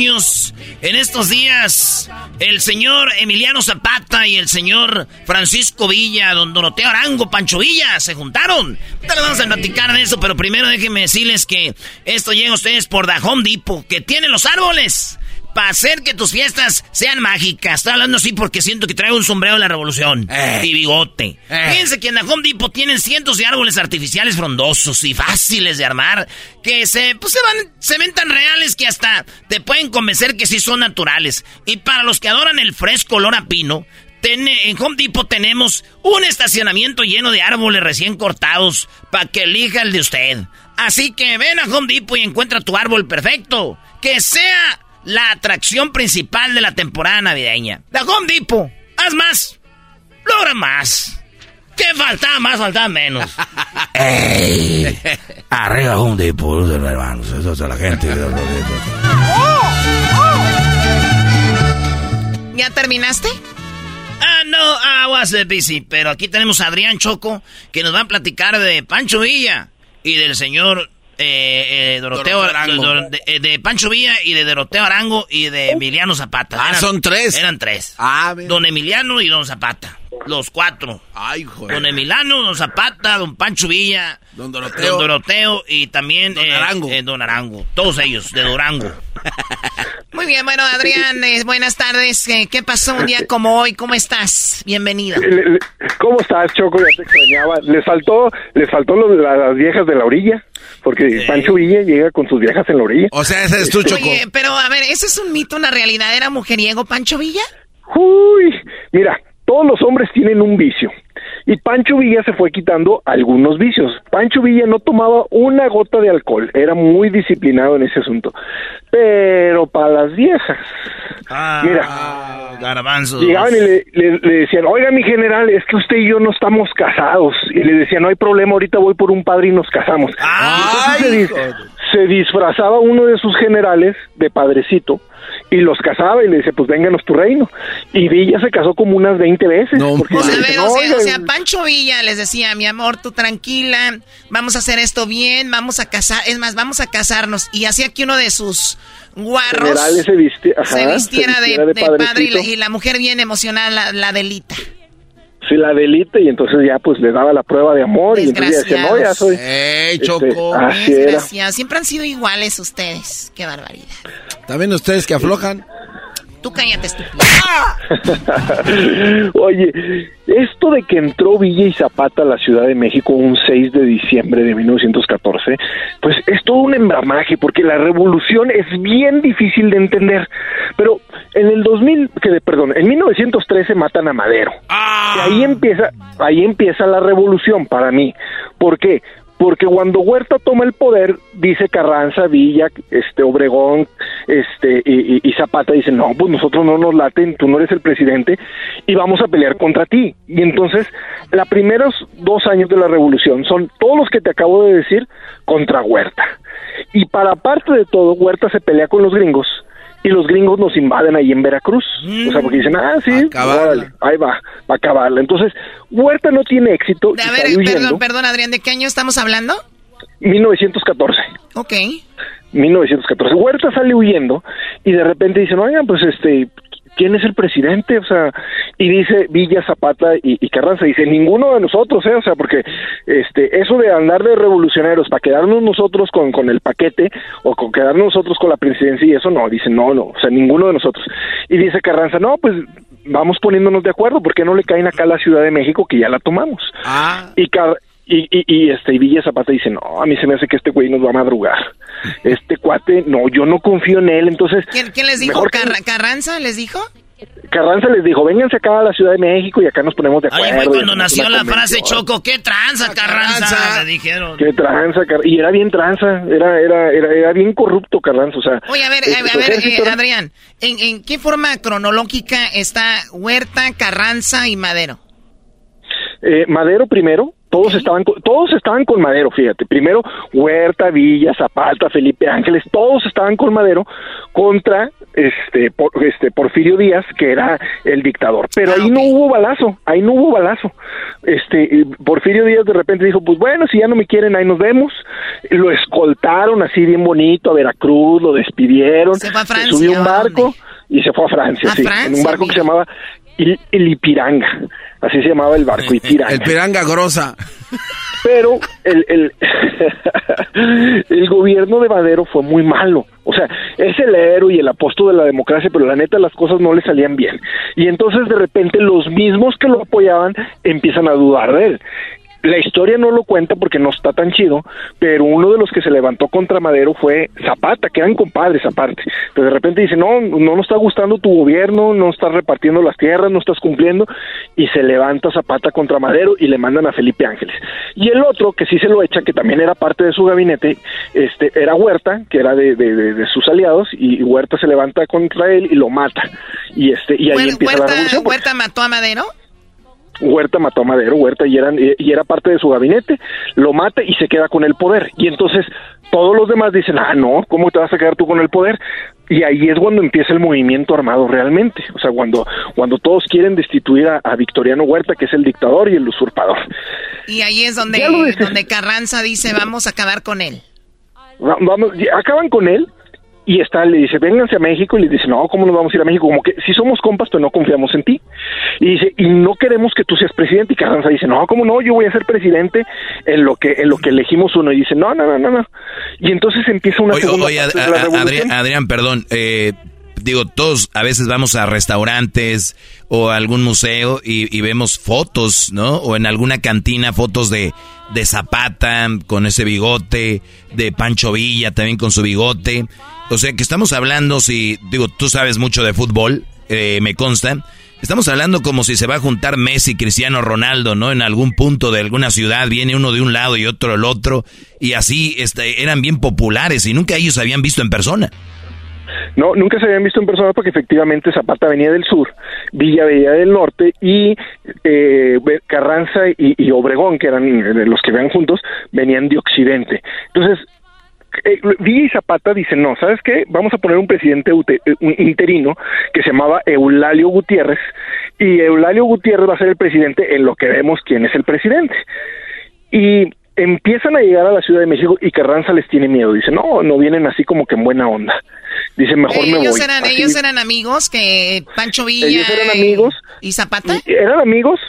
en estos días, el señor Emiliano Zapata y el señor Francisco Villa, don Doroteo Arango, Pancho Villa, se juntaron? Ahorita les vamos a platicar de eso, pero primero déjenme decirles que esto llega a ustedes por The Home que tiene los árboles para hacer que tus fiestas sean mágicas. Estoy hablando así porque siento que traigo un sombrero de la revolución Eh. y bigote. Fíjense que en la Home Depot tienen cientos de árboles artificiales frondosos y fáciles de armar que se, pues, se, van, se ven tan reales que hasta te pueden convencer que sí son naturales. Y para los que adoran el fresco olor a pino, ten- en Home Depot tenemos un estacionamiento lleno de árboles recién cortados para que elija el de usted. Así que ven a Home Depot y encuentra tu árbol perfecto. Que sea la atracción principal de la temporada navideña. La Home Depot. Haz más. Logra más. ¿Qué faltaba más? Faltaba menos. ¡Ey! Arriba Home Depot, hermanos. Eso es la gente. ¿Ya terminaste? Ah, no, I was busy. Pero aquí tenemos a Adrián Choco, que nos va a platicar de Pancho Villa y del señor eh, eh, Doroteo, Doroteo Arango. Dor- de, de Pancho Villa y de Doroteo Arango y de Emiliano Zapata. Ah, son tres. Eran tres. Ah, bien. Don Emiliano y Don Zapata. Los cuatro. Ay, joder. Don Emiliano, Don Zapata, Don Pancho Villa, Don Doroteo. Don Doroteo y también Don eh, Arango. eh, Don Arango. Todos ellos, de Durango. Muy bien, bueno, Adrián, eh, buenas tardes. Eh, ¿Qué pasó un día como hoy? ¿Cómo estás? Bienvenido. Le- le- ¿Cómo estás, Choco? Ya te extrañaba. Les faltó, les faltó lo las viejas de la orilla, porque Pancho Villa llega con sus viejas en la orilla. O sea, ese es tu Choco. Oye, pero a ver, ¿eso es un mito, una realidad? ¿Era mujeriego Pancho Villa? Uy, mira, todos los hombres tienen un vicio. Y Pancho Villa se fue quitando algunos vicios. Pancho Villa no tomaba una gota de alcohol, era muy disciplinado en ese asunto. Pero para las viejas, Mira, garbanzos. Llegaban y le, le- le decían, oiga mi general, es que usted y yo no estamos casados. Y le decían, no hay problema, ahorita voy por un padre y nos casamos. Dis- se disfrazaba uno de sus generales de padrecito y los casaba y le decía, pues vénganos tu reino. Y Villa se casó como unas 20 veces. porque O sea, a ver, o sea, "Oiga, o sea, Pancho Villa les decía, mi amor, tú tranquila, vamos a hacer esto bien, vamos a casar, es más, vamos a casarnos. Y hacía que uno de sus guarros se, visti- ajá, se vistiera de, vistiera de padre y la, y la mujer bien emocionada, la, la delita. Sí, la delita y entonces ya pues le daba la prueba de amor y entonces ya decía, no, ya soy... ¡Ey, este, Choco! Siempre han sido iguales ustedes. Qué barbaridad. También ustedes que aflojan. Tú cállate, estúpido. Oye, esto de que entró Villa y Zapata a la Ciudad de México un 6 de diciembre de 1914, pues es todo un embramaje, porque la revolución es bien difícil de entender. Pero en el 2000, que de- perdón, en 1913 matan a Madero. Y ahí empieza, ahí empieza la revolución para mí. ¿Por qué? Porque cuando Huerta toma el poder, dice Carranza, Villa, este Obregón, este y, y- y Zapata dicen, no, pues nosotros no nos laten, tú no eres el presidente y vamos a pelear contra ti. Y entonces, los primeros dos años de la revolución son todos los que te acabo de decir contra Huerta. Y para parte de todo, Huerta se pelea con los gringos y los gringos nos invaden ahí en Veracruz. O sea, porque dicen, ah, sí, órale, ahí va, va a acabarla. Entonces, Huerta no tiene éxito. A ver, perdón, perdón, Adrián, ¿de qué año estamos hablando? 1914. Ok. 1914. Huerta sale huyendo y de repente dicen, oigan, pues este, ¿quién es el presidente? O sea, y dice Villa, Zapata y, y Carranza, dice, ninguno de nosotros, ¿eh? O sea, porque este, eso de andar de revolucionarios para quedarnos nosotros con, con el paquete o con quedarnos nosotros con la presidencia y eso no, dicen, no, no, o sea, ninguno de nosotros. Y dice Carranza, no, pues vamos poniéndonos de acuerdo, ¿por qué no le caen acá a la Ciudad de México que ya la tomamos? Y, Car- y, y, y, este y Villa Zapata dice, no, a mí se me hace que este güey nos va a madrugar. Este cuate, no, yo no confío en él, entonces... ¿Quién, quién les dijo? mejor que- Carra- ¿Carranza les dijo? Carranza les dijo, vénganse acá a la Ciudad de México y acá nos ponemos de acuerdo. Ahí fue cuando nació la frase convención". Choco, ¿qué tranza, Carranza? Le dijeron. Qué tranza, Car- y era bien tranza, era, era, era, era bien corrupto Carranza, o sea... Oye, a ver, este, a, a su ver, eh, Adrián, ¿en, en qué forma cronológica está Huerta, Carranza y Madero? eh, Madero primero, todos estaban con, todos estaban con Madero, fíjate. Primero Huerta, Villa, Zapata, Felipe Ángeles, todos estaban con Madero contra este por, este Porfirio Díaz, que era el dictador. Pero ahí no hubo balazo, ahí no hubo balazo. Este Porfirio Díaz de repente dijo, pues bueno, si ya no me quieren, ahí nos vemos. Lo escoltaron así bien bonito a Veracruz, lo despidieron, Se fue a Francia, subió un ¿a barco y se fue a Francia, A sí, en Francia, un barco que se llamaba Il, el Ipiranga, así se llamaba el barco, Ipiranga. El piranga grosa. Pero el, el, el gobierno de Madero fue muy malo. O sea, es el héroe y el apóstol de la democracia, pero la neta las cosas no le salían bien. Y entonces de repente los mismos que lo apoyaban empiezan a dudar de él. La historia no lo cuenta porque no está tan chido, pero uno de los que se levantó contra Madero fue Zapata, que eran compadres aparte. Pero de repente dice, no, no nos está gustando tu gobierno, no estás repartiendo las tierras, no estás cumpliendo, y se levanta Zapata contra Madero y le mandan a Felipe Ángeles. Y el otro, que sí se lo echa, que también era parte de su gabinete, este, era Huerta, que era de, de, de, de sus aliados, y Huerta se levanta contra él y lo mata. Y, este, y ahí empieza Huerta, la revolución. Huerta mató a Madero. Huerta mató a Madero, Huerta y, eran, y era parte de su gabinete, lo mata y se queda con el poder. Y entonces todos los demás dicen, ah, no, ¿cómo te vas a quedar tú con el poder? Y ahí es cuando empieza el movimiento armado realmente. O sea, cuando, cuando todos quieren destituir a, a Victoriano Huerta, que es el dictador y el usurpador. Y ahí es donde, donde Carranza dice, vamos a acabar con él. Va- Vamos, acaban con él y está, le dice, vénganse a México, y le dice, no, ¿cómo nos vamos a ir a México? Como que si somos compas, pero no confiamos en ti. Y dice, y no queremos que tú seas presidente. Y Carranza dice, no, ¿cómo no? Yo voy a ser presidente en lo que, en lo que elegimos uno. Y dice, no, no, no, no, no. Y entonces empieza una Oye, segunda oye, parte de la a- revolución. Adrián, Adrián, perdón. eh, digo, todos a veces vamos a restaurantes o a algún museo y, y vemos fotos, ¿no? O en alguna cantina fotos de, de Zapata con ese bigote, de Pancho Villa también con su bigote. O sea que estamos hablando, si, digo, tú sabes mucho de fútbol, eh, me consta. Estamos hablando como si se va a juntar Messi, Cristiano Ronaldo, ¿no? En algún punto de alguna ciudad viene uno de un lado y otro del otro. Y así este, eran bien populares y nunca ellos habían visto en persona. No, nunca se habían visto en persona porque efectivamente Zapata venía del sur, Villa venía del norte y eh, Carranza y, Obregón, que eran eh, los que venían juntos, venían de occidente. Entonces, eh, Villa y Zapata dicen, no, ¿sabes qué? Vamos a poner un presidente eh, interino que se llamaba Eulalio Gutiérrez y Eulalio Gutiérrez va a ser el presidente en lo que vemos quién es el presidente. Y empiezan a llegar a la Ciudad de México y Carranza les tiene miedo. Dice, no, no vienen así como que en buena onda. Dice, mejor me ellos voy. eran, Así- ellos eran amigos que Pancho Villa ellos eran y- amigos. y Zapata. y- eran amigos,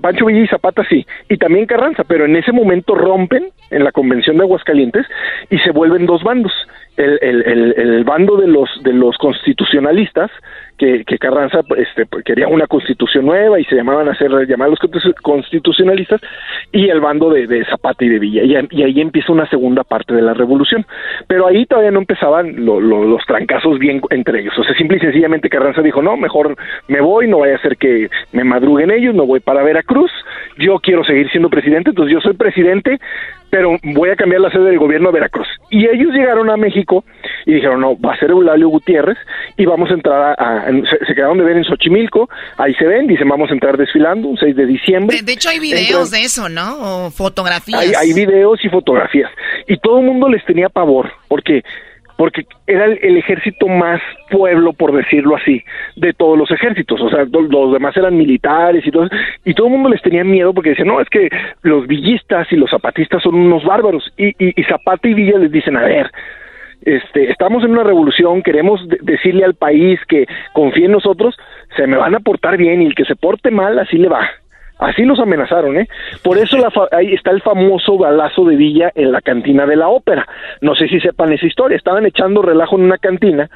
Pancho Villa y Zapata sí, y también Carranza, pero en ese momento rompen en la convención de Aguascalientes y se vuelven dos bandos. El, el, el, el bando de los de los constitucionalistas que, Carranza este, pues, quería una constitución nueva y se llamaban a ser llamados constitu- constitucionalistas y el bando de, Zapata y de Villa. Y, y ahí empieza una segunda parte de la revolución. Pero ahí todavía no empezaban lo- lo- los trancazos bien entre ellos. O sea simple y sencillamente Carranza dijo no mejor me voy no vaya a ser que me madruguen ellos no voy para Veracruz yo quiero seguir siendo presidente entonces yo soy presidente pero voy a cambiar la sede del gobierno a Veracruz. Y ellos llegaron a México y dijeron, no, va a ser Eulalio Gutiérrez y vamos a entrar a, se, se quedaron de ver en Xochimilco, ahí se ven, dicen, vamos a entrar desfilando un 6 de diciembre. De, de hecho hay videos de eso, ¿no? O fotografías. Hay, hay videos y fotografías. Y todo el mundo les tenía pavor, porque porque era el, ejército más pueblo, por decirlo así, de todos los ejércitos. O sea, los demás eran militares y todo. Y todo el mundo les tenía miedo porque decían, no, es que los villistas y los zapatistas son unos bárbaros. Y, y, y Zapata y Villa les dicen, a ver, este, estamos en una revolución, queremos de- decirle al país que confíe en nosotros, se me van a portar bien y el que se porte mal, así le va. Así los amenazaron, ¿eh? Por eso la fa- ahí está el famoso balazo de Villa en la cantina de la ópera. No sé si sepan esa historia. Estaban echando relajo en una cantina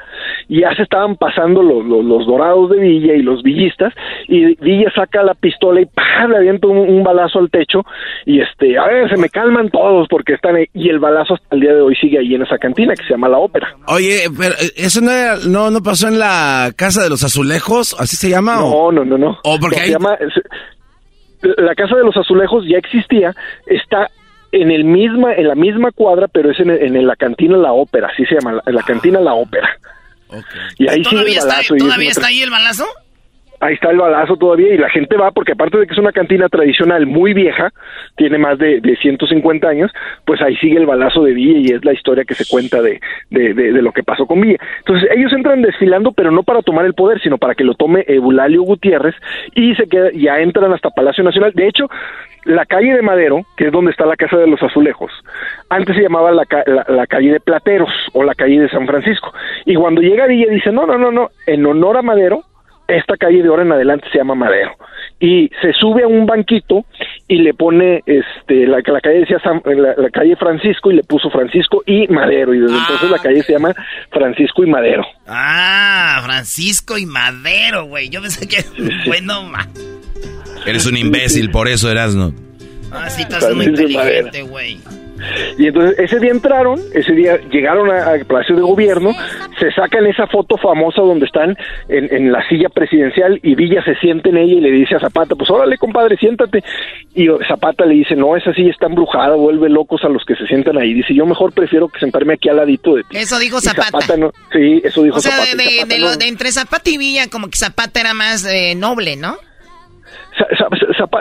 y ya se estaban pasando los, los, los dorados de Villa y los villistas y Villa saca la pistola y ¡pah! le avienta un, un balazo al techo y este, a ver, se me calman todos porque están ahí. Y el balazo hasta el día de hoy sigue ahí en esa cantina que se llama la ópera. Oye, pero eso no, era- no, no pasó en la Casa de los Azulejos, ¿así se llama? No, no, no, no. O porque No, hay- se llama, se- la casa de los azulejos ya existía, está en el misma, en la misma cuadra, pero es en, en la cantina La Ópera, así se llama, la, la cantina La Ópera. Y ahí sigue ¿Todavía, el está, y ¿todavía está ahí el balazo? Ahí está el balazo todavía y la gente va porque aparte de que es una cantina tradicional muy vieja, tiene más de, de 150 años, pues ahí sigue el balazo de Villa y es la historia que se cuenta de, de, de- de lo que pasó con Villa. Entonces ellos entran desfilando, pero no para tomar el poder, sino para que lo tome Eulalio Gutiérrez y se queda, ya entran hasta Palacio Nacional. De hecho, la calle de Madero, que es donde está la Casa de los Azulejos, antes se llamaba la, la- la calle de Plateros o la calle de San Francisco. Y cuando llega Villa dice, no, no, no, no, en honor a Madero, esta calle de ahora en adelante se llama Madero. Y se sube a un banquito y le pone, este, la, la calle decía San- la, la calle Francisco y le puso Francisco y Madero y desde entonces la calle se llama Francisco y Madero. Ah, Francisco y Madero, güey. Yo pensé que. Bueno, ma. Eres un imbécil, por eso eras, ¿no? Ah, sí, estás muy Francisco inteligente, güey. Y entonces ese día entraron, ese día llegaron a- al Palacio de Gobierno, se sacan esa foto famosa donde están en, en la silla presidencial y Villa se sienta en ella y le dice a Zapata, pues órale compadre, siéntate. Y Zapata le dice, no, esa silla está embrujada, vuelve locos a los que se sientan ahí. Dice, yo mejor prefiero que sentarme aquí al ladito de ti. Eso dijo Zapata. no- sí, eso dijo O sea, Zapata. de, y de- Zapata de no- lo- de entre Zapata y Villa, como que Zapata era más eh, noble, ¿no?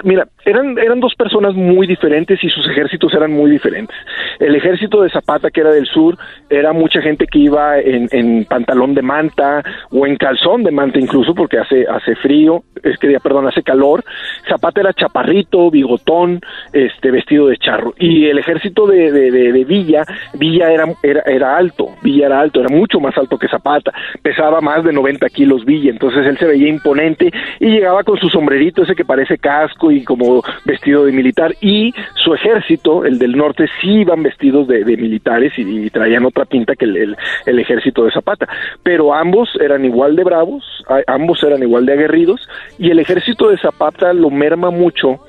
Mira, eran, eran dos personas muy diferentes y sus ejércitos eran muy diferentes. El ejército de Zapata, que era del sur, era mucha gente que iba en, en pantalón de manta o en calzón de manta incluso, porque hace, hace frío, es que, perdón, hace calor. Zapata era chaparrito, bigotón, este, vestido de charro. Y el ejército de, de, de- de Villa, Villa era, era, era alto, Villa era alto, era mucho más alto que Zapata, pesaba más de 90 kilos Villa, entonces él se veía imponente y llegaba con su sombrerito ese parece casco y como vestido de militar y su ejército, el del norte, sí iban vestidos de, militares y, traían otra pinta que el, el- el ejército de Zapata, pero ambos eran igual de bravos, ambos eran igual de aguerridos y el ejército de Zapata lo merma mucho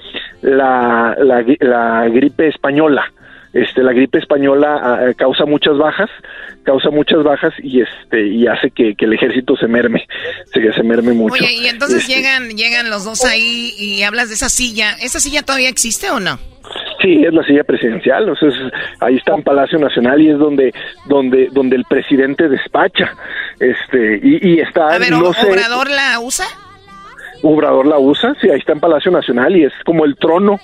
la, la, la gripe española este la gripe española ah, causa muchas bajas causa muchas bajas y este y hace que, que el ejército se merme se, que se merme mucho Oye, y entonces Este, llegan, llegan los dos ahí y hablas de esa silla. ¿Esa silla todavía existe o no? Sí, es la silla presidencial, o sea, es- ahí está en Palacio Nacional y es donde donde donde el presidente despacha, este y, y está A ver, no ¿O- sé, ¿Obrador la usa? Obrador la usa, sí, ahí está en Palacio Nacional y es como el trono.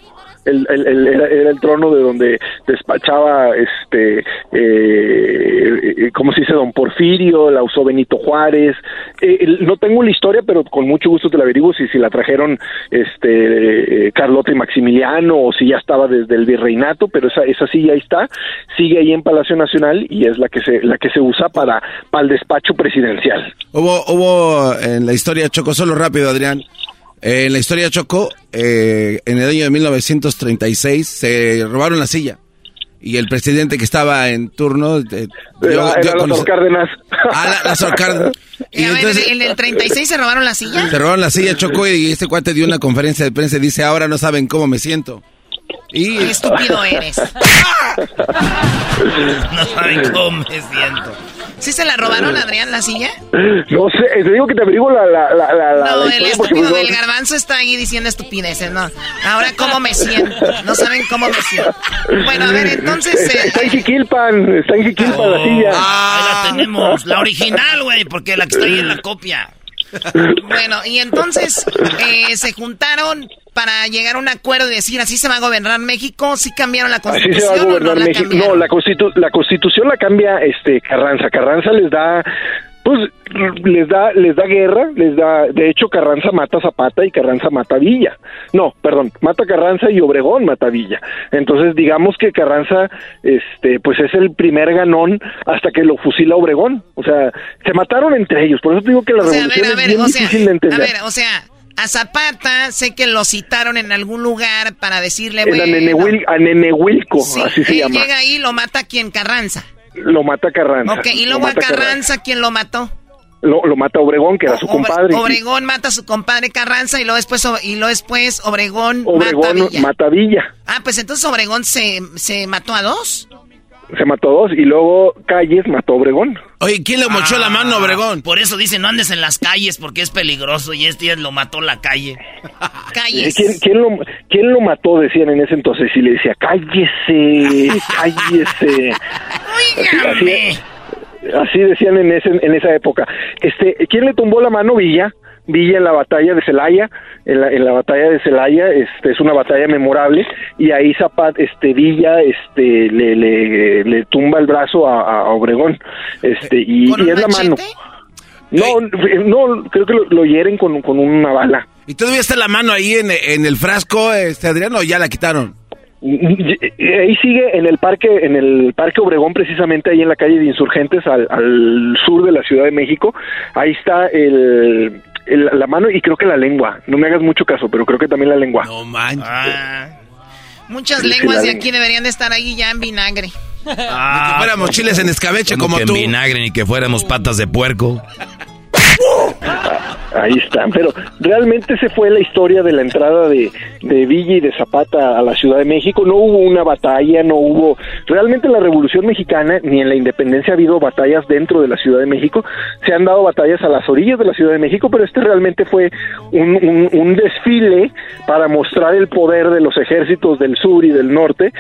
El, el- el- era, el trono de donde despachaba, este, eh, eh, ¿cómo se dice? Don Porfirio, la usó Benito Juárez. Eh, no tengo la historia, pero con mucho gusto te la averiguo si, si la trajeron este, eh, Carlota y Maximiliano o si ya estaba desde el virreinato, pero esa, esa sí ya está, sigue ahí en Palacio Nacional y es la que se, la que se usa para, para el despacho presidencial. Hubo, hubo en la historia Choco, solo rápido, Adrián. Eh, en la historia Choco, eh, en el año de 1936 se robaron la silla. Y el presidente que estaba en turno... eh, dio- Era, dio era a conocer- Lázaro Cárdenas. Ah, la- Lázaro Cárdenas. Y Y a ver, entonces ¿en el 36 se robaron la silla? se robaron la silla Choco y este cuate dio una conferencia de prensa y dice, ahora no saben cómo me siento. Y Qué estúpido eres. No saben cómo me siento. ¿Sí se la robaron, Adrián, la silla? No sé, te digo que te averiguo la, la, la, la, la- No, el estúpido pues, del garbanzo está ahí diciendo estupideces, ¿no? Ahora, ¿cómo me siento? No saben cómo me siento. Bueno, a ver, entonces... Está, eh, está en Jiquilpan, está en Jiquilpan la silla. Ahí la tenemos, la original, güey, porque la que está ahí en la copia. Bueno, y entonces eh, se juntaron para llegar a un acuerdo y decir, así se va a gobernar México, sí cambiaron la Así se va a constitución no gobernar la México. cambiaron? No, la, constitu- la constitución la cambia este Carranza. Carranza les da, pues, les da, les da guerra, les da, de hecho Carranza mata a Zapata y Carranza mata a Villa. No, perdón, mata a Carranza y Obregón mata a Villa. Entonces digamos que Carranza, este, pues es el primer ganón hasta que lo fusila Obregón. O sea, se mataron entre ellos. Por eso te digo que la O sea, a ver, revolución a es ver, bien o sea, difícil de a entender. ver, o sea, a Zapata sé que lo citaron en algún lugar para decirle, En bueno, Anenehuil- Anenehuilco, sí, así se él llama. llega ahí y lo mata quien Carranza. Lo mata Carranza. Ok, y luego a Carranza, ¿quién lo mató? Lo, lo mata Obregón, que era su compadre. Obregón mata a su compadre Carranza y luego después, y luego después Obregón, mata a Obregón Villa. mata a Villa. Ah, pues entonces Obregón se, se mató a dos. Se mató a dos. Y luego Calles mató a Obregón. Oye, ¿quién le mochó la mano, Obregón? Por eso dicen, no andes en las calles porque es peligroso y este ya lo mató la calle. Eh, ¿Quién, quién lo, ¿Quién lo mató? Decían en ese entonces. Y le decía, cállese, cállese. Así, así- así decían en, ese, en esa época. Este, ¿Quién le tumbó la mano? Villa. Villa en la batalla de Celaya, en la, en la batalla de Celaya, este, es una batalla memorable, y ahí Zapat, este, Villa, este, le, le, le tumba el brazo a, a Obregón, este, y, y es la mano. No, no, creo que lo, lo hieren con, con una bala. ¿Y todavía está la mano ahí en, en el frasco, este Adriano, o ya la quitaron? Ahí sigue en el parque, en el parque Obregón, precisamente ahí en la calle de Insurgentes, al, al sur de la Ciudad de México. Ahí está el, el- la mano y creo que la lengua. No me hagas mucho caso, pero creo que también la lengua. No manches. Ah, Muchas lenguas de aquí deberían de estar ahí ya en vinagre. Ah, que fuéramos chiles en escabeche como, que tú. En vinagre ni que fuéramos patas de puerco. Ahí están, pero realmente se fue la historia de la entrada de, de Villa y de Zapata a la Ciudad de México. No hubo una batalla, no hubo. Realmente en la Revolución Mexicana ni en la independencia ha habido batallas dentro de la Ciudad de México. Se han dado batallas a las orillas de la Ciudad de México, pero este realmente fue un, desfile para mostrar el poder de los ejércitos del sur y del norte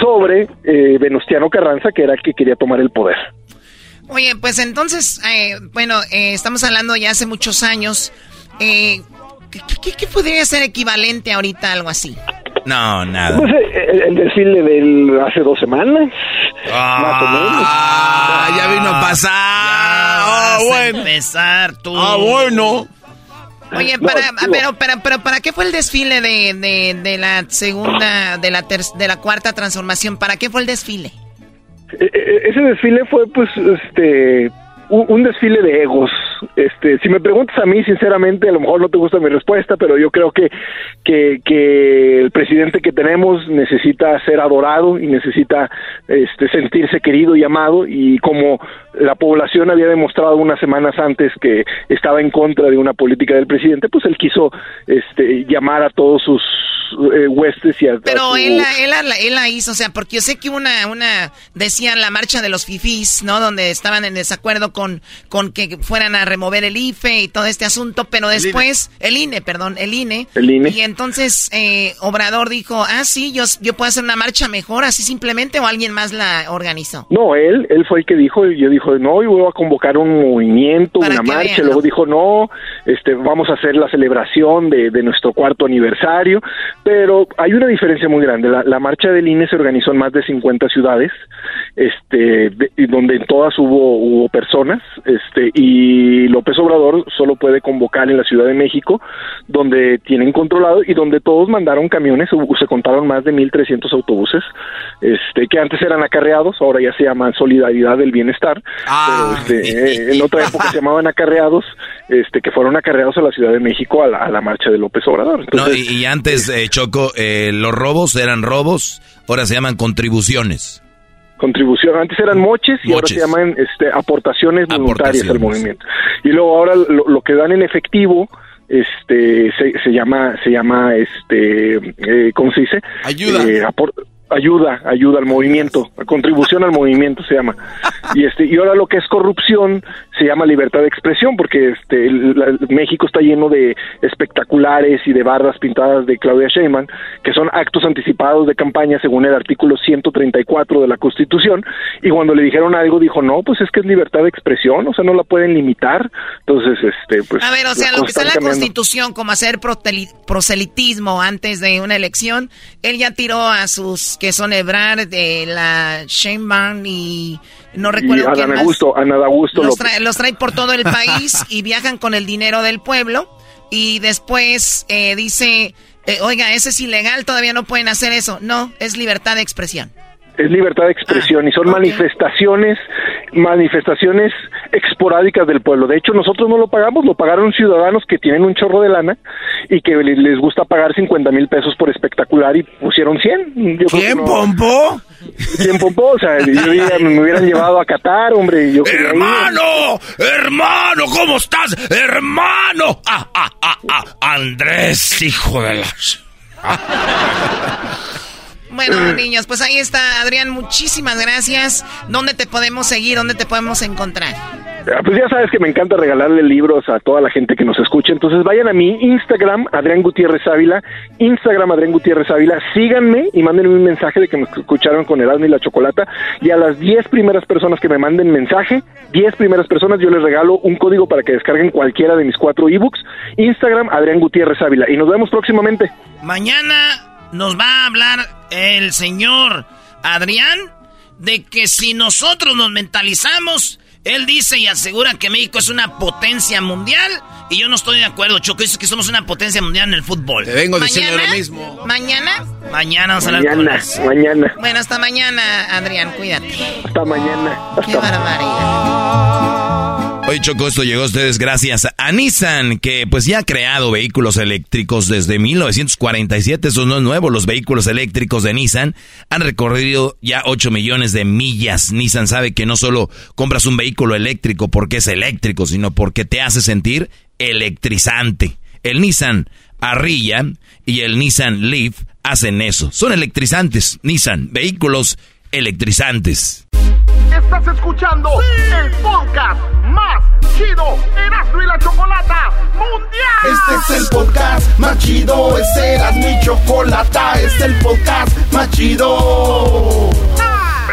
sobre eh, Venustiano Carranza, que era el que quería tomar el poder. Oye, pues entonces, eh, bueno, eh, estamos hablando ya hace muchos años. Eh, ¿qué, qué, qué podría ser equivalente ahorita a algo así? No, nada. Pues eh, el, el desfile del hace dos semanas. más o menos. Ah, ya vino a pasar. Ah, Vas a bueno. empezar tú. Ah, bueno. Oye, No, para, digo- pero, pero, pero, ¿para qué fue el desfile de, de, de la segunda, de la, ter- de la cuarta transformación? ¿Para qué fue el desfile? E- e- ese desfile fue pues este un desfile de egos. Este si me preguntas a mí sinceramente a lo mejor no te gusta mi respuesta pero yo creo que que, que el presidente que tenemos necesita ser adorado y necesita este sentirse querido y amado. Y como la población había demostrado unas semanas antes que estaba en contra de una política del presidente pues él quiso este llamar a todos sus eh, huestes y a, a Pero su- él, la- él, la- él la hizo, o sea, porque yo sé que una, una, decían la marcha de los fifís, ¿no? Donde estaban en desacuerdo con, con que fueran a remover el IFE y todo este asunto, pero después, el INE, perdón, el INE. El INE. Y entonces, eh, Obrador dijo, ah, sí, yo, yo puedo hacer una marcha mejor, así simplemente, o alguien más la organizó. No, él, él fue el que dijo, yo dijo, no, yo voy a convocar un movimiento, una marcha, vean, luego dijo, no, este, vamos a hacer la celebración de, de nuestro cuarto aniversario, pero hay una diferencia muy grande, la, la marcha del INE se organizó en más de 50 ciudades, este, de- y donde en todas hubo, hubo personas, este, y López Obrador solo puede convocar en la Ciudad de México, donde tienen controlado y donde todos mandaron camiones, se contaron más de 1.300 autobuses, este, que antes eran acarreados, ahora ya se llaman Solidaridad del Bienestar, Ah. pero este, eh, en otra época se llamaban acarreados, este, que fueron acarreados a la Ciudad de México a la, a la marcha de López Obrador. No, y, y antes, eh, Choco, eh, los robos eran robos, ahora se llaman contribuciones. contribución, antes eran moches y ahora se llaman este, aportaciones voluntarias al movimiento. Y luego ahora lo, lo que dan en efectivo este se, se llama se llama este eh, ¿cómo se dice? Ayuda. Eh, ayuda, ayuda al movimiento, contribución al movimiento se llama. Y este y ahora lo que es corrupción se llama libertad de expresión porque este el- la- México está lleno de espectaculares y de barras pintadas de Claudia Sheinbaum que son actos anticipados de campaña según el artículo 134 de la Constitución y cuando le dijeron algo dijo, "No, pues es que es libertad de expresión, o sea, no la pueden limitar." Entonces, este pues A ver, o sea, lo que está en la cambiando. Constitución, como hacer proteli- proselitismo antes de una elección, él ya tiró a sus que son Ebrard, de la Sheinbaum y no y recuerdo quién Adán más. Augusto, Ana Augusto Los trae, los trae por todo el país y viajan con el dinero del pueblo y después eh, dice, eh, oiga, eso es ilegal, todavía no pueden hacer eso. No, es libertad de expresión. Es libertad de expresión y son manifestaciones manifestaciones esporádicas del pueblo. De hecho, nosotros no lo pagamos, lo pagaron ciudadanos que tienen un chorro de lana y que le- les gusta pagar 50 mil pesos por espectacular y pusieron 100. Yo ¿Quién no- pompó? ¿Quién pompó? O sea, yo diría, me hubieran llevado a Qatar, hombre. Yo. ¡Hermano! ¡Hermano! ¿Cómo estás? ¡Hermano! ¡Ah, ah, ah, ah! Andrés, hijo de las... Bueno, niños, pues ahí está, Adrián, muchísimas gracias. ¿Dónde te podemos seguir? ¿Dónde te podemos encontrar? Ah, Pues ya sabes que me encanta regalarle libros a toda la gente que nos escucha. Entonces vayan a mi Instagram, Adrián Gutiérrez Ávila. Instagram, Adrián Gutiérrez Ávila. Síganme y mándenme un mensaje de que me escucharon con Erasmo y la Chocolata. Y a las 10 primeras personas que me manden mensaje, 10 primeras personas, yo les regalo un código para que descarguen cualquiera de mis cuatro ebooks. Instagram, Adrián Gutiérrez Ávila. Y nos vemos próximamente. Mañana nos va a hablar el señor Adrián de que si nosotros nos mentalizamos, él dice y asegura que México es una potencia mundial y yo no estoy de acuerdo. Choco dice que somos una potencia mundial en el fútbol. Te vengo diciendo lo mismo. ¿Mañana? Mañana vamos a hablar con Mañana, eso. mañana. Bueno, hasta mañana, Adrián, cuídate. Hasta mañana. Qué barbaridad. Hoy Choco, esto llegó a ustedes gracias a Nissan, que pues ya ha creado vehículos eléctricos desde 1947, eso no es nuevo, los vehículos eléctricos de Nissan han recorrido ya 8 millones de millas. Nissan sabe que no solo compras un vehículo eléctrico porque es eléctrico, sino porque te hace sentir electrizante. El Nissan Arrilla y el Nissan Leaf hacen eso, son electrizantes. Nissan, vehículos electrizantes. Estás escuchando el podcast más Chocolata Mundial. Este es el podcast más chido, este era mi chocolata, este es el podcast más chido.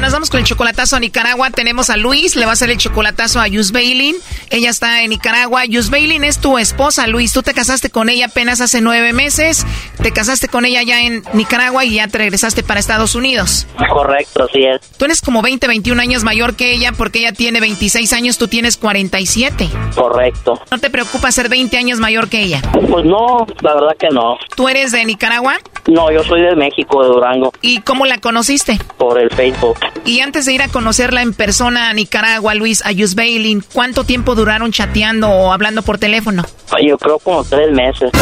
Nos vamos con el chocolatazo a Nicaragua. Tenemos a Luis, le va a hacer el chocolatazo a Yus Bailin. Ella está en Nicaragua. Yus Bailin es tu esposa, Luis. Tú te casaste con ella apenas hace nueve meses. Te casaste con ella ya en Nicaragua y ya te regresaste para Estados Unidos. Correcto, así es. Tú eres como 20, 21 años mayor que ella porque ella tiene 26 años, tú tienes 47. Correcto. ¿No te preocupa ser 20 años mayor que ella? Pues no, la verdad que no. ¿Tú eres de Nicaragua? No, yo soy de México, de Durango. ¿Y cómo la conociste? Por el Facebook. Y antes de ir a conocerla en persona a Nicaragua, Luis, a Yus Bailin, ¿cuánto tiempo duraron chateando o hablando por teléfono? Yo creo como tres meses.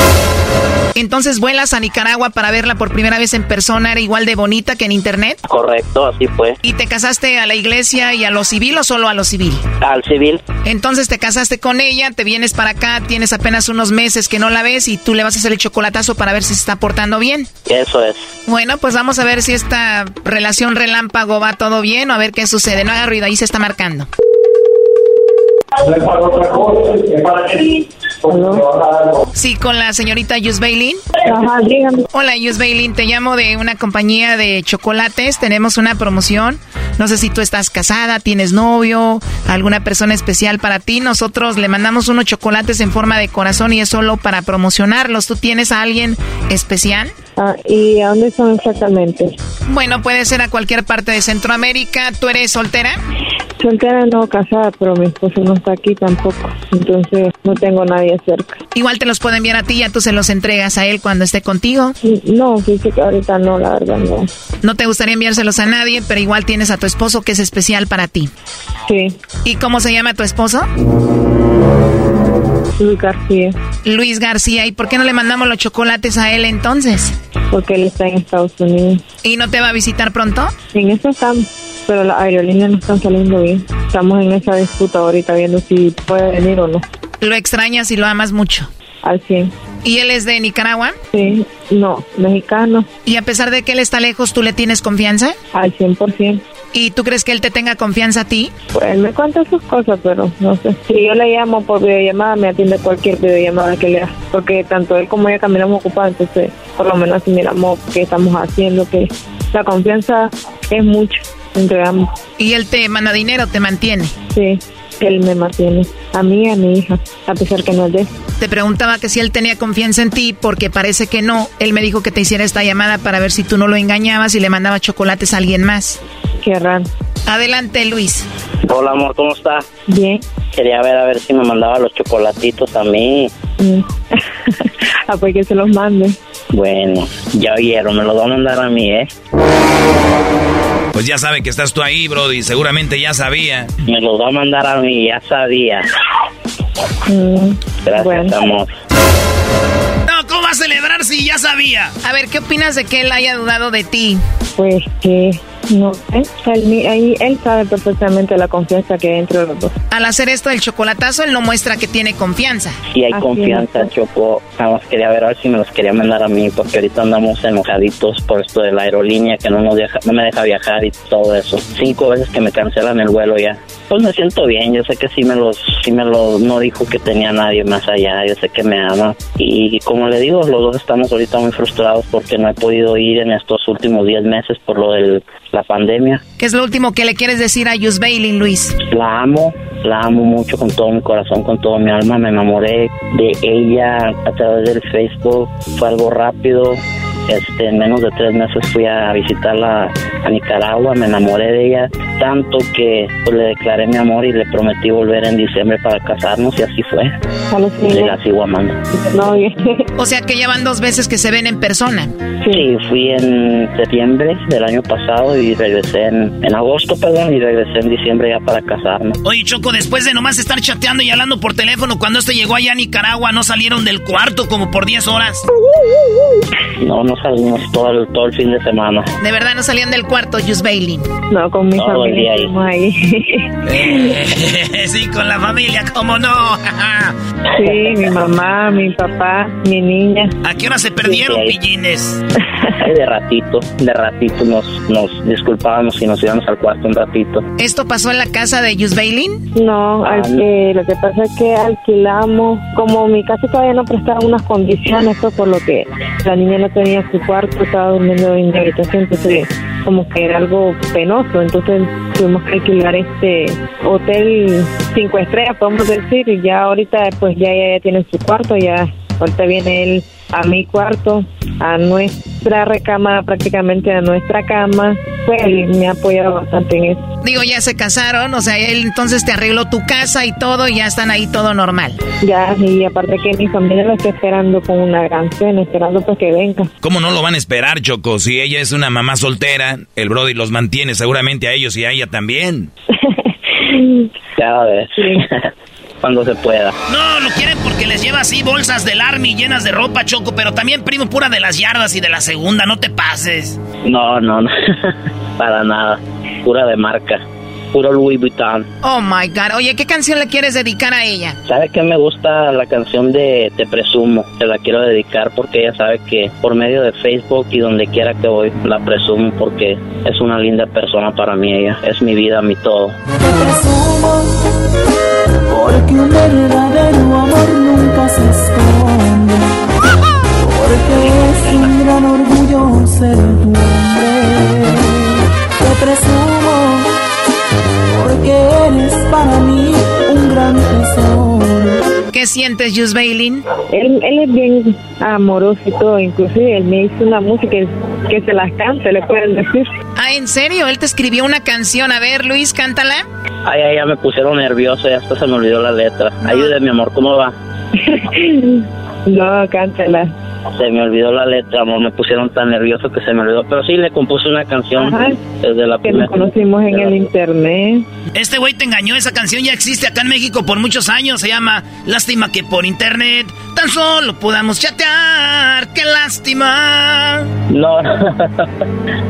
Entonces vuelas a Nicaragua para verla por primera vez en persona, ¿era igual de bonita que en internet? Correcto, así fue. ¿Y te casaste a la iglesia y a lo civil o solo a lo civil? Al civil. Entonces te casaste con ella, te vienes para acá, tienes apenas unos meses que no la ves y tú le vas a hacer el chocolatazo para ver si se está portando bien. Eso es. Bueno, pues vamos a ver si esta relación relámpago va todo bien o a ver qué sucede. No haga ruido, ahí se está marcando. Sí, con la señorita Yus Bailin. Ajá, dígame. Hola, Yus Bailin. Te llamo de una compañía de chocolates. Tenemos una promoción. No sé si tú estás casada, tienes novio, alguna persona especial para ti. Nosotros le mandamos unos chocolates en forma de corazón y es solo para promocionarlos. ¿Tú tienes a alguien especial? Ah, ¿Y a dónde son exactamente? Bueno, puede ser a cualquier parte de Centroamérica. ¿Tú eres soltera? Soltera no casada, pero mi esposo no está aquí tampoco. Entonces no tengo nadie cerca. Igual te los puedo enviar a ti, ya tú se los entregas a él cuando esté contigo. No, fíjate que ahorita no, la verdad no. No te gustaría enviárselos a nadie, pero igual tienes a tu esposo que es especial para ti. Sí. ¿Y cómo se llama tu esposo? Luis García. Luis García. ¿Y por qué no le mandamos los chocolates a él entonces? Porque él está en Estados Unidos. ¿Y no te va a visitar pronto? En eso estamos, pero las aerolíneas no están saliendo bien. Estamos en esa disputa ahorita viendo si puede venir o no. ¿Lo extrañas y lo amas mucho? Al 100. ¿Y él es de Nicaragua? Sí, no, mexicano. ¿Y a pesar de que él está lejos, tú le tienes confianza? Al 100%. ¿Y tú crees que él te tenga confianza a ti? Pues él me cuenta sus cosas, pero no sé. Si yo le llamo por videollamada, me atiende cualquier videollamada que le haga. Porque tanto él como ella caminamos ocupados, entonces por lo menos así miramos qué estamos haciendo, que la confianza es mucho entre ambos. ¿Y él te manda dinero, te mantiene? Sí, él me mantiene. A mí y a mi hija, a pesar que no es de él. Te preguntaba que si él tenía confianza en ti, porque parece que no. Él me dijo que te hiciera esta llamada para ver si tú no lo engañabas y le mandaba chocolates a alguien más. Qué raro. Adelante, Luis. Hola, amor, ¿cómo estás? Bien. quería ver a ver si me mandaba los chocolatitos a mí. Mm. ah, pues que se los mande. Bueno, ya oyeron, me los va a mandar a mí, ¿eh? Pues ya sabe que estás tú ahí, Brody. Seguramente ya sabía. Me los va a mandar a mí, ya sabía. Mm, Gracias, amor. No, ¿cómo va a celebrar si ya sabía? A ver, ¿qué opinas de que él haya dudado de ti? Pues que no sé, él, ahí él sabe perfectamente la confianza que hay entre los dos. Al hacer esto del chocolatazo, él no muestra que tiene confianza. Sí hay Así confianza, es. Choco. Nada más quería ver a ver si me los quería mandar a mí, porque ahorita andamos enojaditos por esto de la aerolínea que no nos deja, no me deja viajar y todo eso. Cinco veces que me cancelan el vuelo ya. Pues me siento bien, yo sé que sí me los, sí me lo, no dijo que tenía nadie más allá, yo sé que me ama. Y como le digo, los dos estamos ahorita muy frustrados porque no he podido ir en estos últimos 10 meses por lo de la pandemia. ¿Qué es lo último que le quieres decir a Yus Bailey, Luis? La amo, la amo mucho con todo mi corazón, con todo mi alma. Me enamoré de ella a través del Facebook. Fue algo rápido. Este, en menos de tres meses fui a visitarla a Nicaragua, me enamoré de ella tanto que pues, le declaré mi amor y le prometí volver en diciembre para casarnos y así fue. Y la sigo amando. O sea que ya van dos veces que se ven en persona. Sí, fui en septiembre del año pasado y regresé en, en agosto, perdón, y regresé en diciembre ya para casarnos. Oye, Choco, después de nomás estar chateando y hablando por teléfono, cuando este llegó allá a Nicaragua, ¿no salieron del cuarto como por 10 horas? No, no salimos todo el, todo el fin de semana. De verdad no salían del cuarto, Yus Bailey. No, con mi Todo el día familia ahí. ahí. sí, con la familia, ¿cómo no? sí, mi mamá, mi papá, mi niña. ¿A qué hora se perdieron, Sí, pillines? De ratito, de ratito nos, nos disculpábamos y nos íbamos al cuarto un ratito. ¿Esto pasó en la casa de Yus Bailey? No, al que- lo que pasa es que alquilamos, como mi casa todavía no prestaba unas condiciones, pues, por lo que la niña no tenía su cuarto, estaba durmiendo en mi habitación, entonces como que era algo penoso, entonces tuvimos que alquilar este hotel cinco estrellas, podemos decir, y ya ahorita pues ya ella ya tiene su cuarto, ya ahorita viene él a mi cuarto, a nuestra recámara, prácticamente a nuestra cama, pues él me ha apoyado bastante en eso. Digo, ya se casaron, o sea, él entonces te arregló tu casa y todo, y ya están ahí todo normal. Ya, y aparte que mi familia lo está esperando con una gran cena, esperando pues que venga. ¿Cómo no lo van a esperar, Choco? Si ella es una mamá soltera, el Brody los mantiene seguramente a ellos y a ella también. Cada vez. Cuando se pueda. No, lo quieren porque les lleva así bolsas del Army llenas de ropa, Choco, pero también primo pura de las yardas y de la segunda, no te pases. No, no, no. Para nada. Pura de marca. Puro Louis Vuitton. Oh my God. Oye, ¿qué canción le quieres dedicar a ella? ¿Sabe que me gusta la canción de Te Presumo? Te la quiero dedicar porque ella sabe que por medio de Facebook y donde quiera que voy la presumo porque es una linda persona para mí ella. Es mi vida, mi todo. Porque un verdadero amor nunca se esconde. Porque es un gran orgullo ser tu hombre. Te presumo porque eres para mí un gran tesoro. ¿Qué sientes, Yus Bailey? Él, él es bien amoroso y todo, inclusive él me hizo una música que se las cante, le pueden decir. Ah, ¿en serio? Él te escribió una canción. A ver, Luis, cántala. Ay, ay, ya me pusieron nervioso, ya hasta se me olvidó la letra. Ayúdeme, amor, ¿cómo va? no, cántala. Se me olvidó la letra, amor, me pusieron tan nervioso que se me olvidó. Pero sí, le compuse una canción Ajá. desde la Que primera. nos conocimos en el internet. Este güey te engañó, esa canción ya existe acá en México por muchos años, se llama Lástima que por internet tan solo podamos chatear, qué lástima. No, no,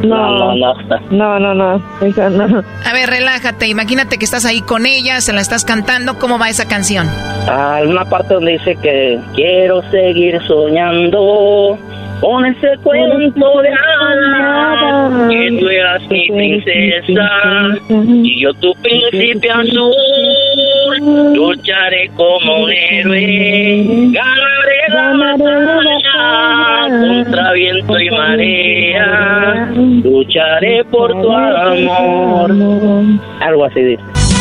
No, no, no, no, no, eso no. A ver, relájate. Imagínate que estás ahí con ella, se la estás cantando. ¿Cómo va esa canción? Ah, una parte donde dice que quiero seguir soñando con ese cuento de hadas que tú eras mi princesa y yo tu príncipe azul lucharé como un héroe ganaré la batalla contra viento y marea lucharé por tu amor. Algo así dice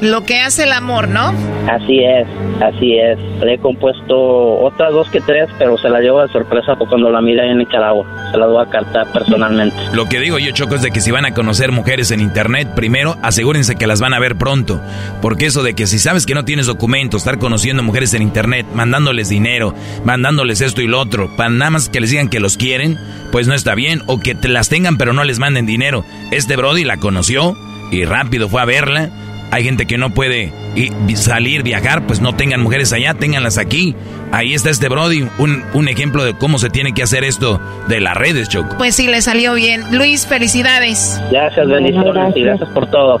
Lo que hace el amor, ¿no? Así es, así es. Le he compuesto otras dos que tres, pero se la llevo de sorpresa cuando la mira en Nicaragua. Se la voy a cartar personalmente. Lo que digo yo, Choco, es de que si van a conocer mujeres en internet, primero asegúrense que las van a ver pronto. Porque eso de que si sabes que no tienes documentos, estar conociendo mujeres en internet, mandándoles dinero, mandándoles esto y lo otro, para nada más que les digan que los quieren, pues no está bien. O que te las tengan pero no les manden dinero. Este Brody la conoció y rápido fue a verla. Hay gente que no puede salir, viajar, pues no tengan mujeres allá, ténganlas aquí. Ahí está este Brody, un, un ejemplo de cómo se tiene que hacer esto de las redes, Choco. Pues sí, le salió bien. Luis, felicidades. Gracias, bendiciones y gracias por todo.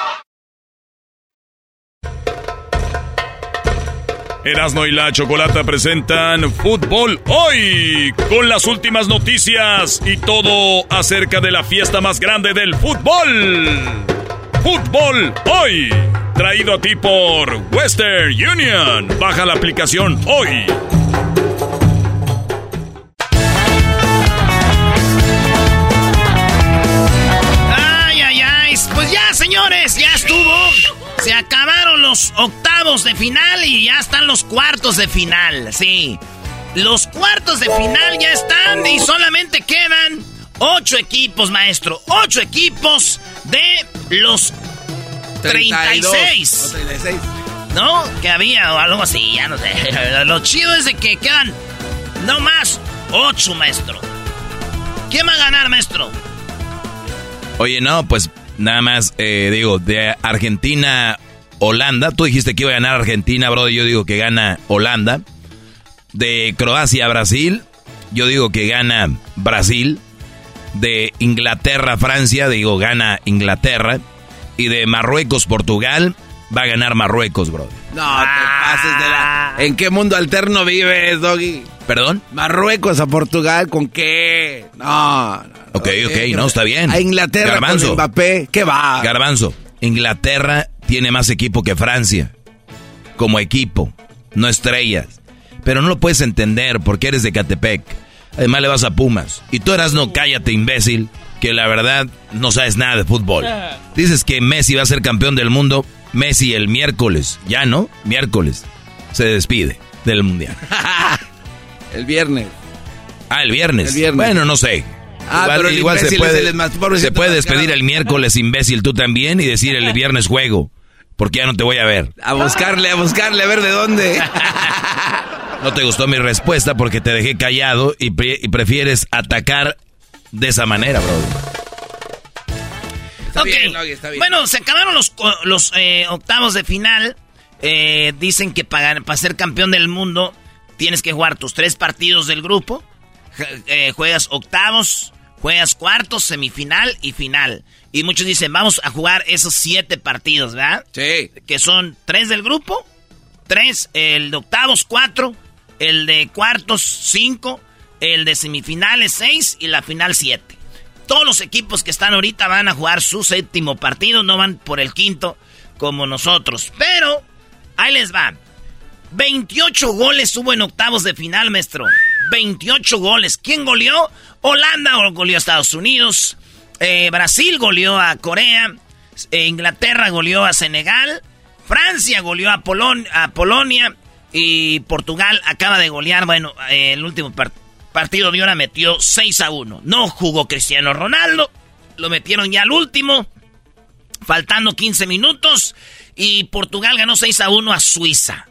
Erasno y la Chocolata presentan Fútbol Hoy con las últimas noticias y todo acerca de la fiesta más grande del fútbol. Fútbol Hoy, traído a ti por Western Union. Baja la aplicación hoy. Ay, ay, ay. Pues ya, señores, ya estuvo. Se acabaron los octavos de final y ya están los cuartos de final, sí. Los cuartos de final ya están y solamente quedan ocho equipos, maestro. Ocho equipos de los 36. 36. ¿No? Que había o algo así, ya no sé. Lo chido es de que quedan no más ocho, maestro. ¿Quién va a ganar, maestro? Oye, no, pues nada más, eh, digo, de Argentina, Holanda. Tú dijiste que iba a ganar Argentina, bro. Yo digo que gana Holanda. De Croacia, Brasil. Yo digo que gana Brasil. De Inglaterra, Francia. Digo, gana Inglaterra. Y de Marruecos, Portugal. Va a ganar Marruecos, bro. No, te pases de la... ¿En qué mundo alterno vives, Doggy? ¿Perdón? Marruecos a Portugal, ¿con qué? No. no ok, ok, no, está bien. A Inglaterra Garbanzo. con Mbappé, ¿qué va? Garbanzo, Inglaterra tiene más equipo que Francia. Como equipo, no estrellas. Pero no lo puedes entender porque eres de Catepec. Además le vas a Pumas. Y tú eras no cállate, imbécil, que la verdad no sabes nada de fútbol. Dices que Messi va a ser campeón del mundo. Messi el miércoles, ya no, miércoles, se despide del mundial. El viernes. Ah, el viernes. El viernes. Bueno, no sé. Ah, igual pero el igual se puede, es el más- pobrecito se puede despedir el miércoles, imbécil, tú también, y decir el viernes juego. Porque ya no te voy a ver. A buscarle, a buscarle, a ver de dónde. No te gustó mi respuesta porque te dejé callado y, pre- y prefieres atacar de esa manera, bro. Está Ok. bien, Doggy, está bien. Bueno, se acabaron los, los eh, octavos de final. Eh, dicen que para, para ser campeón del mundo tienes que jugar tus tres partidos del grupo. Eh, juegas octavos, juegas cuartos, semifinal y final. Y muchos dicen, vamos a jugar esos siete partidos, ¿verdad? Sí. Que son tres del grupo, tres, el de octavos, cuatro, el de cuartos 5, el de semifinales 6 y la final 7. Todos los equipos que están ahorita van a jugar su séptimo partido, no van por el quinto como nosotros. Pero, ahí les va. 28 goles hubo en octavos de final, maestro. 28 goles. ¿Quién goleó? Holanda goleó a Estados Unidos. Eh, Brasil goleó a Corea. Eh, Inglaterra goleó a Senegal. Francia goleó a, Polonia. Y Portugal acaba de golear. Bueno, eh, el último partido de hora metió 6 a 1. No jugó Cristiano Ronaldo. Lo metieron ya al último. Faltando 15 minutos. Y Portugal ganó 6 a 1 a Suiza.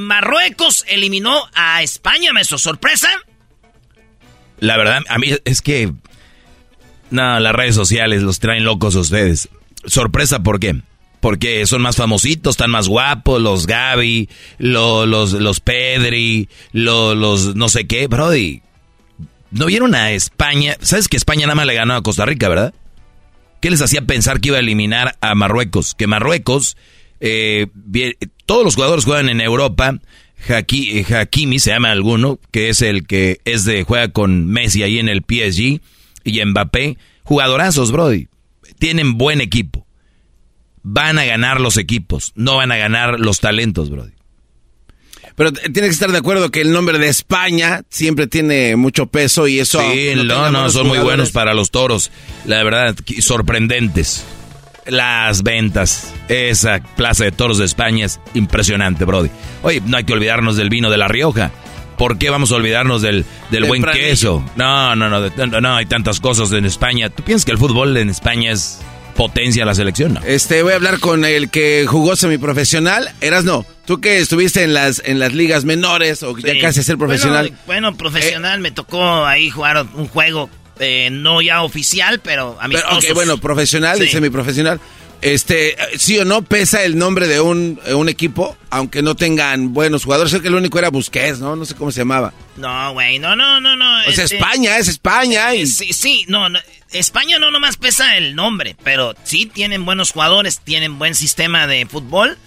Marruecos eliminó a España, ¿me sorpresa? La verdad, a mí es que... No, las redes sociales los traen locos ustedes. Sorpresa, ¿por qué? Porque son más famositos, están más guapos, los Gaby, los, los, los Pedri, los, los no sé qué, Brody. ¿No vieron a España? ¿Sabes que España nada más le ganó a Costa Rica, verdad? ¿Qué les hacía pensar que iba a eliminar a Marruecos? Que Marruecos eh, todos los jugadores juegan en Europa. Eh, Hakimi se llama alguno, que es el que es de juega con Messi ahí en el PSG y Mbappé. Jugadorazos, Brody. Tienen buen equipo. Van a ganar los equipos, no van a ganar los talentos, Brody. Pero tiene que estar de acuerdo que el nombre de España siempre tiene mucho peso y eso. Sí, no, no, son muy buenos para los toros. La verdad, sorprendentes las ventas. Esa plaza de toros de España es impresionante, Brody. Oye, no hay que olvidarnos del vino de La Rioja. ¿Por qué vamos a olvidarnos del, del buen queso? No, no, no, no, hay tantas cosas en España. ¿Tú piensas que el fútbol en España es potencia la selección? No. Este, voy a hablar con el que jugó semiprofesional. Eras no. Tú que estuviste en las, en las ligas menores o ya casi ser profesional. Bueno, profesional, me tocó ahí jugar un juego eh, no ya oficial, pero a Pero, ok, bueno, profesional y semiprofesional. Este, sí o no pesa el nombre de un, un, equipo, aunque no tengan buenos jugadores. Sé que el único era Busquets, ¿no? No sé cómo se llamaba. No, güey, no, no, no, no. Sea, este, España, es España. Y... Sí, sí, no, no, España no nomás pesa el nombre, pero sí tienen buenos jugadores, tienen buen sistema de fútbol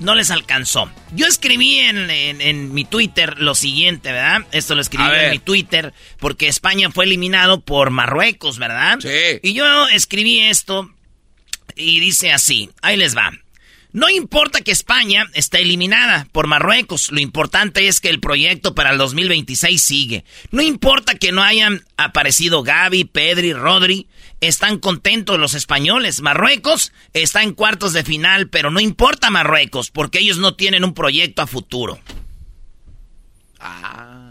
no les alcanzó. Yo escribí en, mi Twitter lo siguiente, ¿verdad? Esto lo escribí en mi Twitter porque España fue eliminado por Marruecos, ¿verdad? Sí. Y yo escribí esto y dice así, ahí les va. No importa que España está eliminada por Marruecos, lo importante es que el proyecto para el 2026 sigue. No importa que no hayan aparecido Gaby, Pedri, Rodri, están contentos los españoles. Marruecos está en cuartos de final, pero no importa Marruecos, porque ellos no tienen un proyecto a futuro. Ah.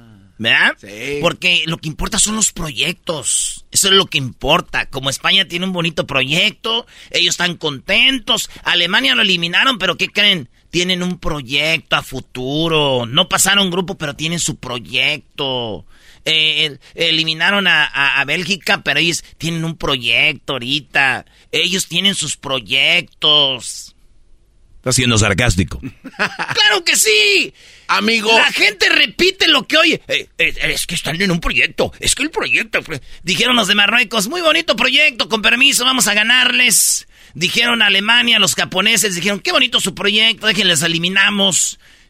¿Verdad? Sí. Porque lo que importa son los proyectos. Eso es lo que importa. Como España tiene un bonito proyecto, ellos están contentos. Alemania lo eliminaron, pero ¿qué creen? Tienen un proyecto a futuro. No pasaron grupo, pero tienen su proyecto. Eh, eliminaron a, a, Bélgica, pero ellos tienen un proyecto ahorita. Ellos tienen sus proyectos. Está siendo sarcástico. ¡Claro que sí! Amigo. La gente repite lo que oye. Eh, eh, es que están en un proyecto. Es que el proyecto. Dijeron los de Marruecos, muy bonito proyecto, con permiso, vamos a ganarles. Dijeron Alemania, los japoneses, dijeron, qué bonito su proyecto, déjenles eliminamos.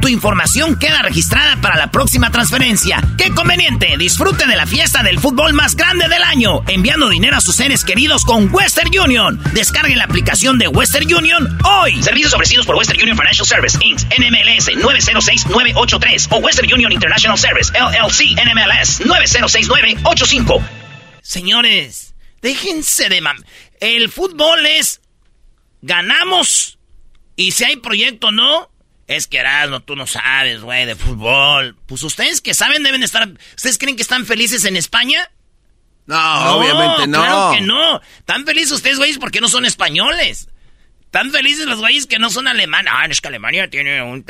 tu información queda registrada para la próxima transferencia. ¡Qué conveniente! Disfrute de la fiesta del fútbol más grande del año, enviando dinero a sus seres queridos con Western Union. Descargue la aplicación de Western Union hoy. Servicios ofrecidos por Western Union Financial Service, Inc., NMLS 906983 o Western Union International Service, LLC, NMLS 906985. Señores, déjense de mam... El fútbol es... Ganamos y si hay proyecto no, es que Erasmo, tú no sabes, güey, de fútbol. Pues ustedes que saben deben estar... ¿Ustedes creen que están felices en España? No, obviamente no. Claro que no. Están felices ustedes, güeyes, porque no son españoles. Están felices los güeyes que no son alemanes. Ah, es que Alemania tiene un,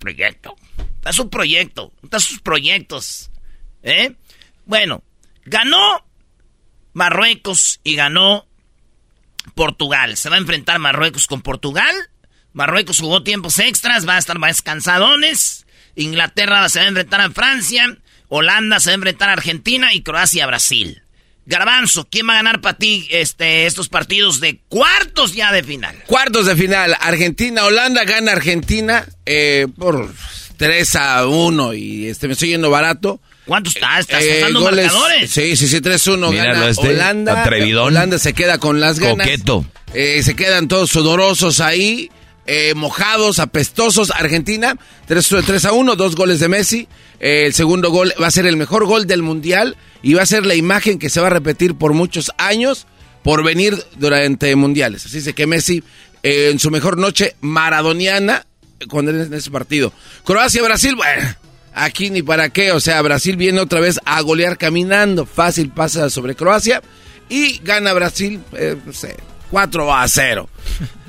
proyecto. Está su proyecto. Está sus proyectos. ¿Eh? Bueno, ganó Marruecos y ganó Portugal. Se va a enfrentar Marruecos con Portugal. Marruecos jugó tiempos extras, va a estar más cansadones. Inglaterra se va a enfrentar a Francia. Holanda se va a enfrentar a Argentina y Croacia a Brasil. Garbanzo, ¿quién va a ganar para ti este, estos partidos de cuartos ya de final? Cuartos de final. Argentina, Holanda gana Argentina eh, por 3 a 1 y este me estoy yendo barato. ¿Cuánto está? ¿Estás Eh, usando goles- marcadores? Sí, sí, sí, 3-1 Míralo gana este, Holanda. atrevidón. Holanda se queda con las ganas. Coqueto. Eh, se quedan todos sudorosos ahí, eh, mojados, apestosos. Argentina, 3, 3 a 1, dos goles de Messi. Eh, el segundo gol va a ser el mejor gol del Mundial y va a ser la imagen que se va a repetir por muchos años por venir durante mundiales. Así que Messi, eh, en su mejor noche maradoniana, cuando en ese partido. Croacia-Brasil, bueno, aquí ni para qué. O sea, Brasil viene otra vez a golear caminando. Fácil pasa sobre Croacia y gana Brasil, no sé, 4 a 0.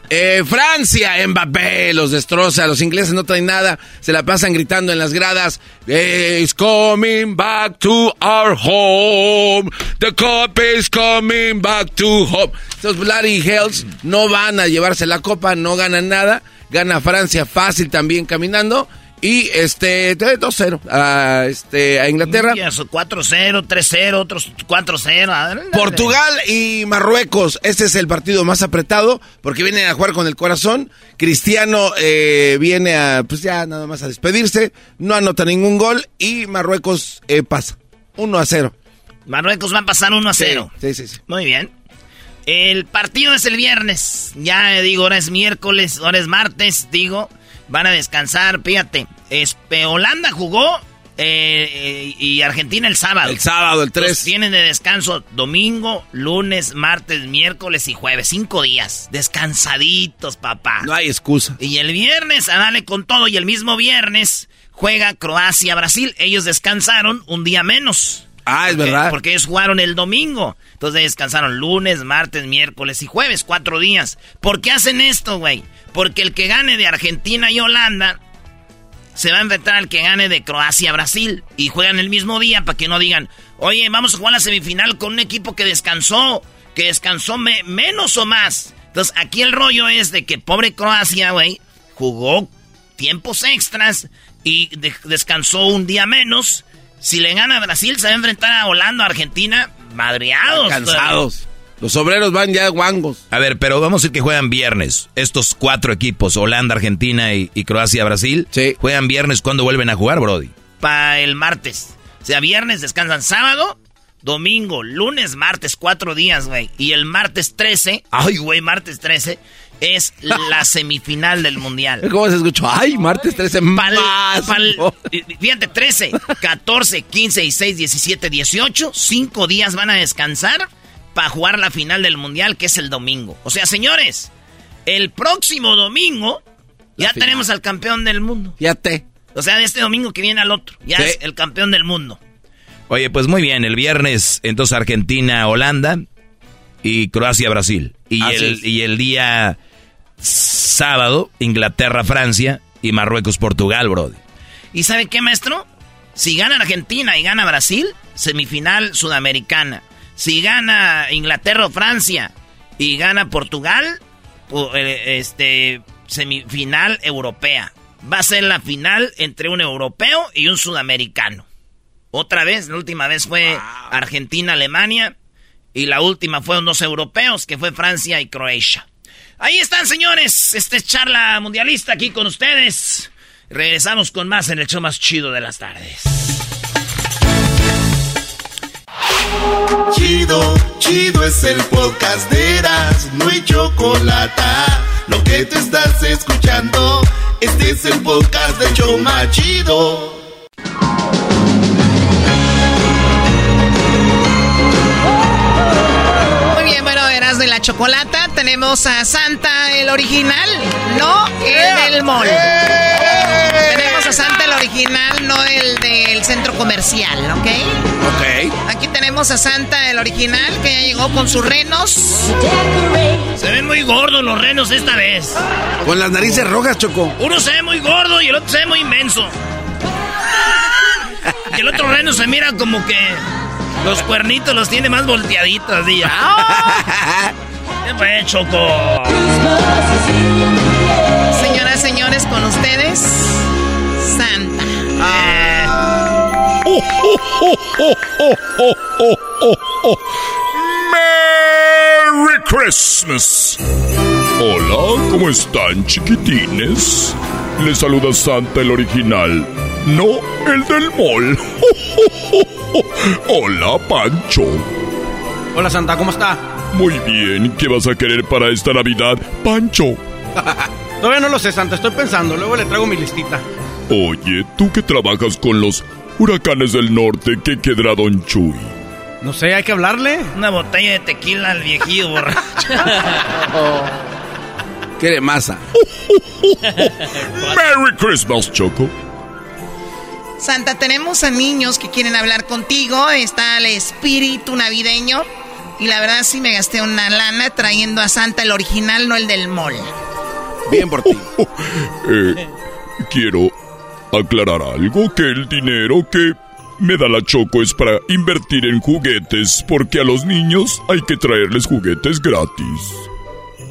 Eh, Francia, Mbappé, los destroza. Los ingleses no traen nada. Se la pasan gritando en las gradas. It's coming back to our home. The cup is coming back to home. Estos Bloody Hells no van a llevarse la copa, no ganan nada. Gana Francia fácil también caminando. Y este 2-0 a, este, a Inglaterra. Y eso, 4-0, 3-0, otros 4-0. Ándale. Portugal y Marruecos, este es el partido más apretado porque vienen a jugar con el corazón. Cristiano eh, viene a, pues ya nada más a despedirse, no anota ningún gol y Marruecos eh, pasa 1 a 0. Marruecos va a pasar 1 a 0. Sí, sí, sí. Muy bien. El partido es el viernes. Ya digo, ahora es miércoles, ahora es martes, digo. Van a descansar, fíjate. Este, Holanda jugó eh, eh, y Argentina el sábado. El sábado, el 3. Entonces, tienen de descanso domingo, lunes, martes, miércoles y jueves. Cinco días. Descansaditos, papá. No hay excusa. Y el viernes a darle con todo. Y el mismo viernes juega Croacia-Brasil. Ellos descansaron un día menos. Ah, es Porque- verdad. Porque ellos jugaron el domingo. Entonces descansaron lunes, martes, miércoles y jueves. Cuatro días. ¿Por qué hacen esto, güey? Porque el que gane de Argentina y Holanda se va a enfrentar al que gane de Croacia-Brasil. Y juegan el mismo día para que no digan, oye, vamos a jugar la semifinal con un equipo que descansó. Que descansó me- menos o más. Entonces aquí el rollo es de que pobre Croacia, güey, jugó tiempos extras y de- descansó un día menos. Si le gana a Brasil, se va a enfrentar a Holanda, Argentina, madreados. Cansados. Los obreros van ya guangos. A ver, pero vamos a decir que juegan viernes. Estos cuatro equipos, Holanda, Argentina y, y Croacia, Brasil, juegan viernes. ¿Cuándo vuelven a jugar, Brody? Para el martes. O sea, viernes descansan sábado, domingo, lunes, martes, cuatro días, güey. Y el martes 13, ay, güey, martes 13, es la semifinal del mundial. ¿Cómo se escuchó? Ay, martes 13 Pal- más. pal- fíjate, 13, 14, 15, 16, 17, 18. Cinco días van a descansar para jugar la final del mundial, que es el domingo. O sea, señores, el próximo domingo ya final. tenemos al campeón del mundo. Ya te. O sea, de este domingo que viene al otro. Ya Sí. es el campeón del mundo. Oye, pues muy bien. El viernes, entonces Argentina, Holanda y Croacia, Brasil. Y, Así el, es. y el día sábado, Inglaterra, Francia y Marruecos, Portugal, Brody. ¿Y sabe qué, maestro? Si gana Argentina y gana Brasil, semifinal sudamericana. Si gana Inglaterra o Francia y gana Portugal, eh, este, semifinal europea. Va a ser la final entre un europeo y un sudamericano. Otra vez, la última vez fue Argentina-Alemania y la última fue unos europeos que fue Francia y Croacia. Ahí están, señores. Esta es charla mundialista aquí con ustedes. Regresamos con más en el show más chido de las tardes. Chido, chido es el podcast de Eras, no hay chocolate. Lo que te estás escuchando, este es el podcast de Choma Chido. Muy bien, bueno, eras de la chocolata. Tenemos a Santa el original, no el del mall. Tenemos a Santa original, no el del centro comercial, ¿ok? Ok. Aquí tenemos a Santa el original que ya llegó con sus renos. Se ven muy gordos los renos esta vez. Con las narices rojas, Choco. Uno se ve muy gordo y el otro se ve muy inmenso. Porque el otro reno se mira como que los cuernitos los tiene más volteaditos. ¡Ah! ¿Qué fue, Choco? Señoras, señores, con ustedes, ¡Merry Christmas! Hola, ¿cómo están, chiquitines? Les saluda Santa el original, no el del mall. Hola, Pancho. Hola, Santa, ¿cómo está? Muy bien, ¿qué vas a querer para esta Navidad, Pancho? Todavía no lo sé, Santa, estoy pensando, luego le traigo mi listita. Oye, tú que trabajas con los huracanes del norte, ¿qué quedará Don Chuy? No sé, hay que hablarle. Una botella de tequila al viejillo borracho. Quiere masa. Merry Christmas, Choco. Santa, tenemos a niños que quieren hablar contigo. Está el espíritu navideño. Y la verdad sí me gasté una lana trayendo a Santa el original, no el del mall. Bien por ti. Eh, quiero aclarar algo, que el dinero que me da la Choco es para invertir en juguetes, porque a los niños hay que traerles juguetes gratis.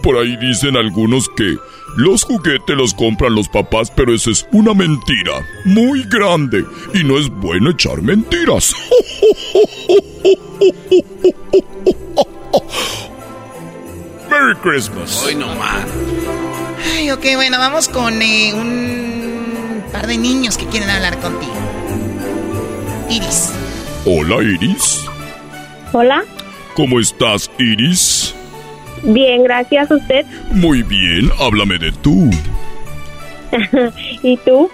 Por ahí dicen algunos que los juguetes los compran los papás, pero eso es una mentira muy grande y no es bueno echar mentiras. Merry Christmas. Hoy no. Ay, ok, bueno, vamos con eh, un par de niños que quieren hablar contigo. Iris. Hola, Iris. Hola. ¿Cómo estás, Iris? Bien, gracias a usted. Muy bien, háblame de tú. ¿Y tú?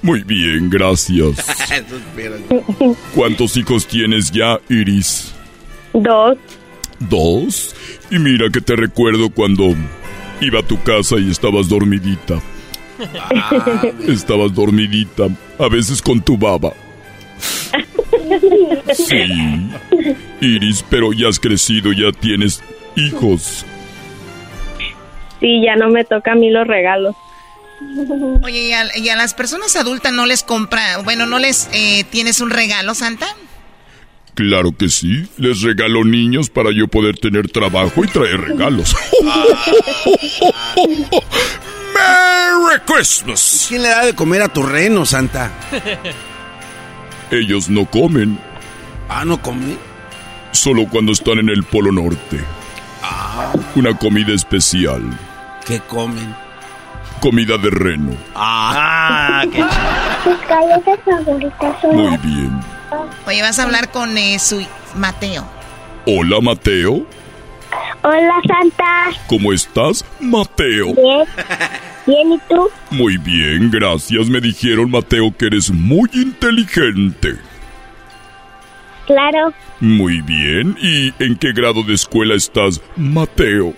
Muy bien, gracias. ¿Cuántos hijos tienes ya, Iris? Dos. ¿Dos? Y mira que te recuerdo cuando iba a tu casa y estabas dormidita. Estabas dormidita, a veces con tu baba. Sí. Iris, pero ya has crecido, ya tienes hijos. Sí, ya no me toca a mí los regalos. Oye, ¿y a, y a las personas adultas no les compra, bueno, no les eh, tienes un regalo, Santa? Claro que sí. Les regalo niños para yo poder tener trabajo y traer regalos. ¡Merry Christmas! ¿Quién le da de comer a tu reno, Santa? Ellos no comen. Ah, ¿no comen? Solo cuando están en el Polo Norte. Una comida especial. ¿Qué comen? Comida de reno. Ah, qué son Muy bien. Oye, vas a hablar con eh, su Mateo. Hola, Mateo. Hola, Santa. ¿Cómo estás, Mateo? Bien. Bien, ¿y tú? Muy bien, gracias. Me dijeron, Mateo, que eres muy inteligente. Claro. Muy bien. ¿Y en qué grado de escuela estás, Mateo?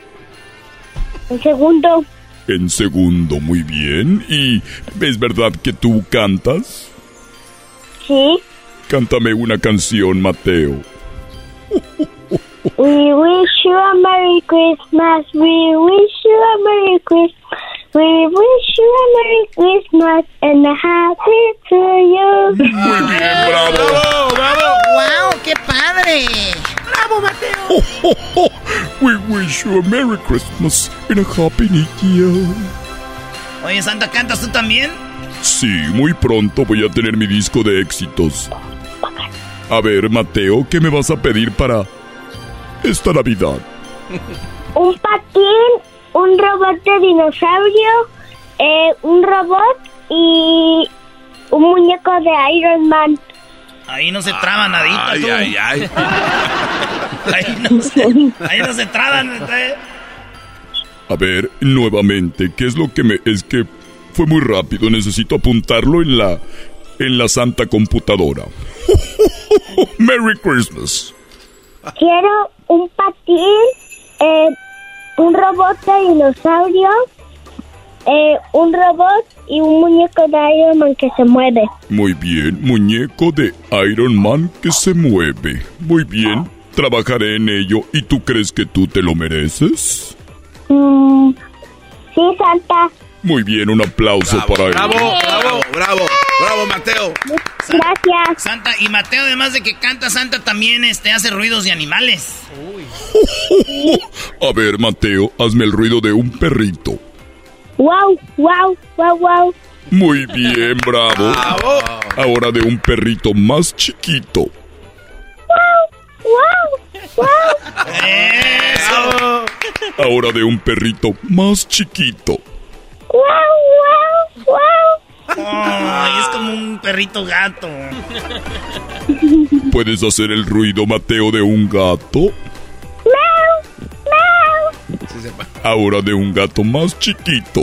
En segundo. En segundo, muy bien. ¿Y es verdad que tú cantas? Sí. Cántame una canción, Mateo. We wish you a Merry Christmas. We wish you a Merry Christmas. We wish you a Merry Christmas and a Happy to you. Muy bien, bravo. ¡Wow! ¡Qué padre! ¡Bravo, Mateo! We wish you a Merry Christmas and a Happy New Year. Oye, Santa, ¿cantas tú también? Sí, muy pronto voy a tener mi disco de éxitos. A ver, Mateo, ¿qué me vas a pedir para esta Navidad? Un patín, un robot de dinosaurio, eh, un robot y un muñeco de Iron Man. Ahí no se traba nadita, Ay, tú. ay, ay. Ahí no se, ahí no se traban. ¿eh? A ver, nuevamente, ¿qué es lo que me... Es que fue muy rápido, necesito apuntarlo en la... En la santa computadora. Merry Christmas. Quiero un patín, eh, un robot de dinosaurio, eh, un robot y un muñeco de Iron Man que se mueve. Muy bien, muñeco de Iron Man que se mueve. Muy bien, trabajaré en ello. ¿Y tú crees que tú te lo mereces? Mm, sí, Santa. Muy bien, un aplauso para él. Bravo, bravo, bravo, bravo, Mateo. Gracias. Santa, y Mateo, además de que canta, Santa también este, hace ruidos de animales. A ver, Mateo, hazme el ruido de un perrito. Wow, wow, wow, wow. Muy bien, bravo. Ahora de un perrito más chiquito. Wow, wow. Eso. Ahora de un perrito más chiquito. Wow, wow, wow. Ay, es como un perrito gato. ¿Puedes hacer el ruido, Mateo, de un gato? Meow, meow. Ahora de un gato más chiquito.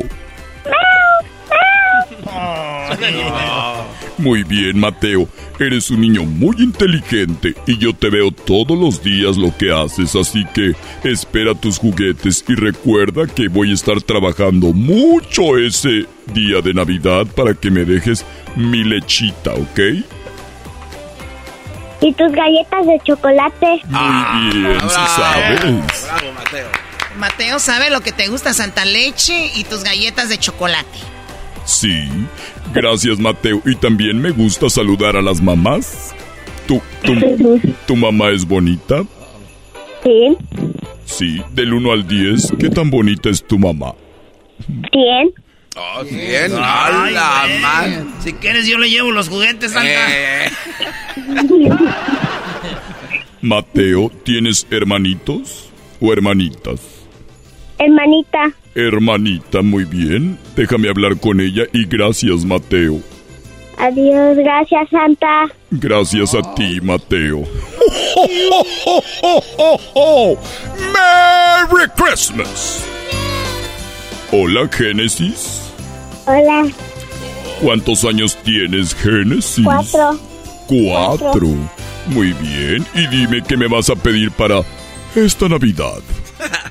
Muy bien, Mateo. Eres un niño muy inteligente y yo te veo todos los días lo que haces, así que espera tus juguetes y recuerda que voy a estar trabajando mucho ese día de Navidad para que me dejes mi lechita, ¿ok? Y tus galletas de chocolate. Muy bien, si sabes. Bravo, Mateo. Mateo sabe lo que te gusta, Santa Leche y tus galletas de chocolate. Sí, gracias Mateo. Y también me gusta saludar a las mamás. ¿Tu, tu, tu mamá es bonita? Sí, Sí, del 1 al 10, ¿qué tan bonita es tu mamá? bien. Oh, bien, ¡Hala, güey. man! Si quieres, yo le llevo los juguetes, Santa. Eh, Mateo, ¿tienes hermanitos o hermanitas? Hermanita, Hermanita, muy bien. Déjame hablar con ella y gracias, Mateo. adiós, gracias Santa. Gracias a ti, Mateo. ¡Merry Christmas! Hola, Génesis. Hola, ¿Cuántos años tienes, Génesis? cuatro. Cuatro. Muy bien. Y dime qué me vas a pedir para esta Navidad.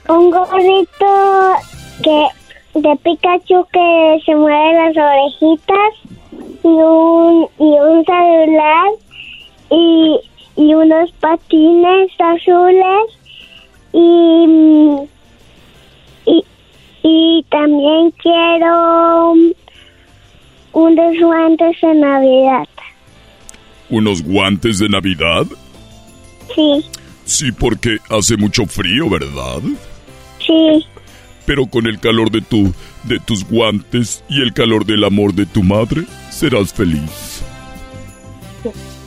Un gorrito que de Pikachu que se mueve las orejitas y un y un celular y, y unos patines azules y y, y también quiero unos guantes de Navidad. ¿Unos guantes de Navidad? Sí, Sí, porque hace mucho frío, ¿verdad? sí, Pero con el calor de tu de tus guantes y el calor del amor de tu madre, serás feliz.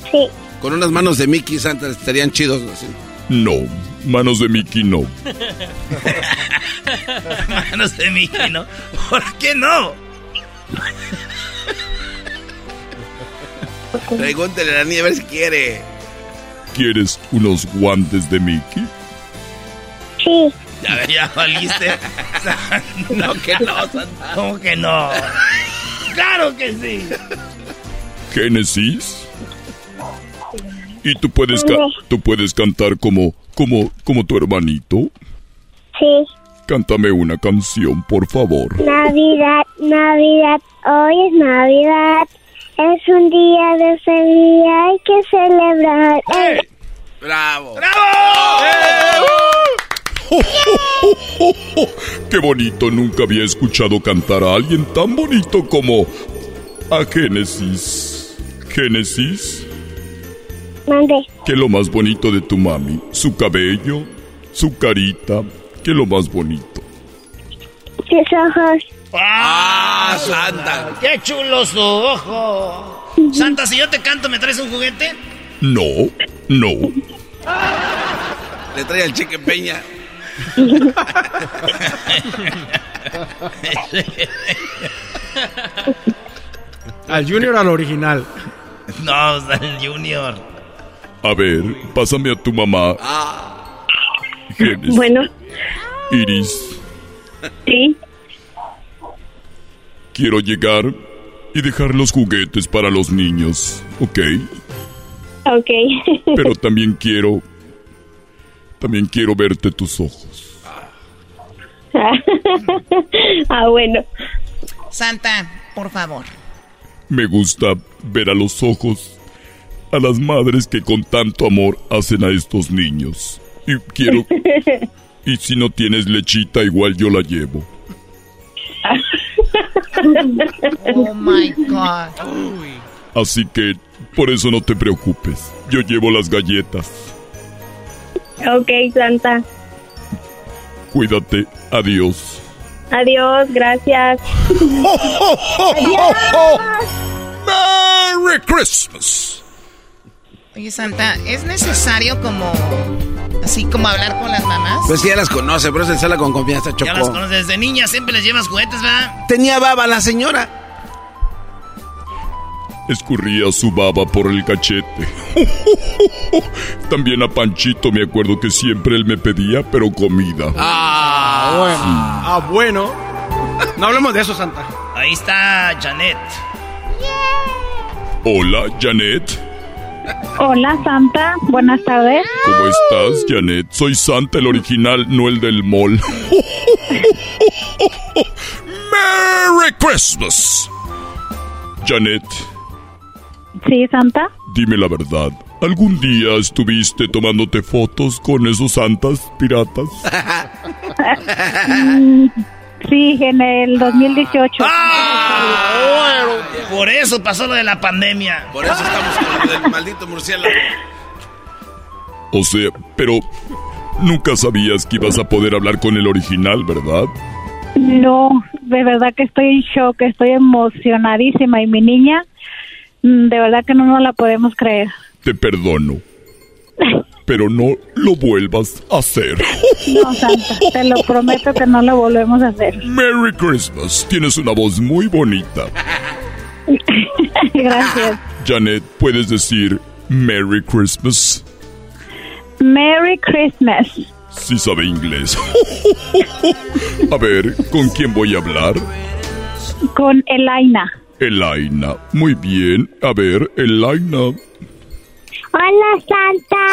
sí. Con unas manos de Mickey Santa estarían chidos así. No, manos de Mickey no. Manos de Mickey, ¿no? ¿Por qué no? Pregúntele a la niña a ver si quiere. ¿Quieres unos guantes de Mickey? Sí. Ya, ya valiste. No, que no, Santa. ¿Cómo que no? ¡Claro que sí! Génesis. Y tú puedes ca- tú puedes cantar como como como tu hermanito. Sí. Cántame una canción, por favor. Navidad, Navidad, hoy es Navidad. Es un día de felicidad, hay que celebrar. ¡Eh! ¡Bravo! Qué bonito, nunca había escuchado cantar a alguien tan bonito como a Génesis. Génesis, Mande. ¿qué es lo más bonito de tu mami? Su cabello, su carita, ¿qué es lo más bonito? Tus ojos. ¡Ah, Santa! ¡Qué chulo su ojo! Santa, si yo te canto, ¿me traes un juguete? No, no. Le trae al cheque Peña. Al Junior al original. No, el Junior. A ver, pásame a tu mamá. Génesis. Bueno, Iris, sí. Quiero llegar y dejar los juguetes para los niños, ¿ok? Ok. Pero también quiero... También quiero verte tus ojos. ah, bueno. Santa, por favor. Me gusta ver a los ojos a las madres que con tanto amor hacen a estos niños. Y quiero... Y si no tienes lechita, igual yo la llevo. Oh my God. Así que por eso no te preocupes. Yo llevo las galletas. Ok, Santa. Cuídate. Adiós. Adiós, gracias. Merry Christmas. Oye, Santa, ¿es necesario como así como hablar con las mamás? Pues sí, ya las conoce, pero se sala con confianza, Choco. Ya las conoces desde niña, siempre les llevas juguetes, ¿verdad? Tenía baba la señora. Escurría su baba por el cachete. También a Panchito me acuerdo que siempre él me pedía, pero comida. Ah, bueno. Ah, bueno. No hablemos de eso, Santa. Ahí está Janet. Hola, Janet. Hola, Santa. Buenas tardes. ¿Cómo estás, Janet? Soy Santa, el original, no el del mall. ¡Merry Christmas! Janet, Sí, Santa. dime la verdad. ¿Algún día estuviste tomándote fotos con esos santas piratas? Sí, en el 2018. Ah, Por eso pasó lo de la pandemia. Por eso estamos con lo del maldito murciélago. O sea, pero nunca sabías que ibas a poder hablar con el original, ¿verdad? No, de verdad que estoy en shock, estoy emocionadísima y mi niña, mm, de verdad que no nos la podemos creer. Te perdono. Pero no lo vuelvas a hacer. No, Santa, te lo prometo que no lo volvemos a hacer. Merry Christmas. Tienes una voz muy bonita. Gracias. Janet, ¿puedes decir Merry Christmas? Merry Christmas. Sí sabe inglés. A ver, ¿con quién voy a hablar? Con Elaina. Elaina. Muy bien. A ver, Elaina. Hola, Santa.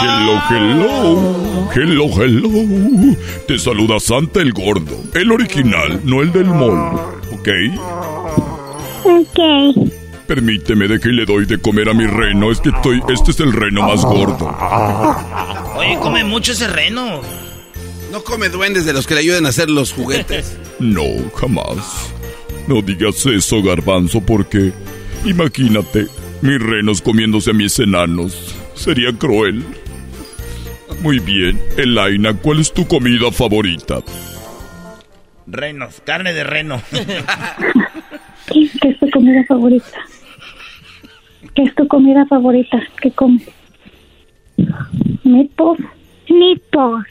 Hello, hello. Hello, hello. Te saluda Santa el Gordo. El original, no el del mall. ¿Ok? Ok. Permíteme de que le doy de comer a mi reno. Es que estoy. Este es el reno más gordo. Oye, come mucho ese reno. No come duendes de los que le ayuden a hacer los juguetes. No, jamás. No digas eso, garbanzo, porque imagínate, mis renos comiéndose a mis enanos. Sería cruel. Muy bien, Elaina, ¿cuál es tu comida favorita? Renos, carne de reno. ¿Qué, qué es tu comida favorita? ¿Qué es tu comida favorita? ¿Qué comes? Meatballs. Meatballs.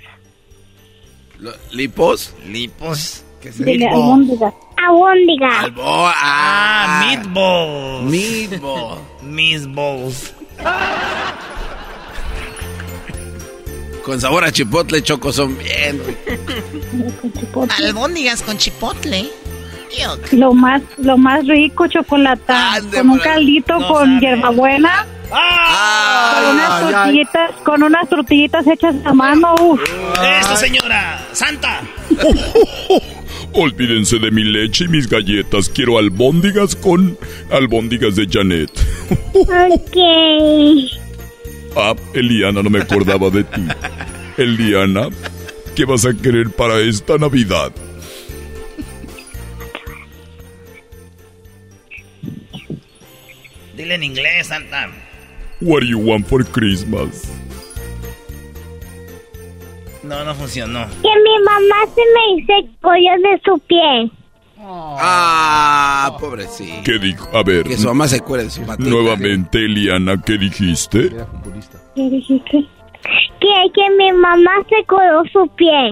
Lo- ¿Lipos? Lipos. ¿Qué es Dile lipo? albóndigas. Albóndigas. Albo- ah, Meatballs. Meatball. Meatballs. Con sabor a chipotle, Choco, son bien. Albóndigas con chipotle. Yuck. Lo más, lo más rico, chocolata. Ande, con un caldito No con sabe. hierbabuena. con unas ay, ay. tortillitas, con unas tortillitas hechas a mano. Uf. Eso, señora. Santa. Olvídense de mi leche y mis galletas. Quiero albóndigas con albóndigas de Janet. Ok. Ah, Eliana, no me acordaba de ti. Eliana, ¿qué vas a querer para esta Navidad? Dile en inglés, Santa. What do you want for Christmas? No, no funcionó. Que mi mamá se me hizo collo de su pie. Ah, pobrecito. ¿Qué dijo? A ver, Que su mamá se cuere de su patita. nuevamente, Eliana, ¿qué dijiste? ¿Qué dijiste? Que, que mi mamá se coló su pie.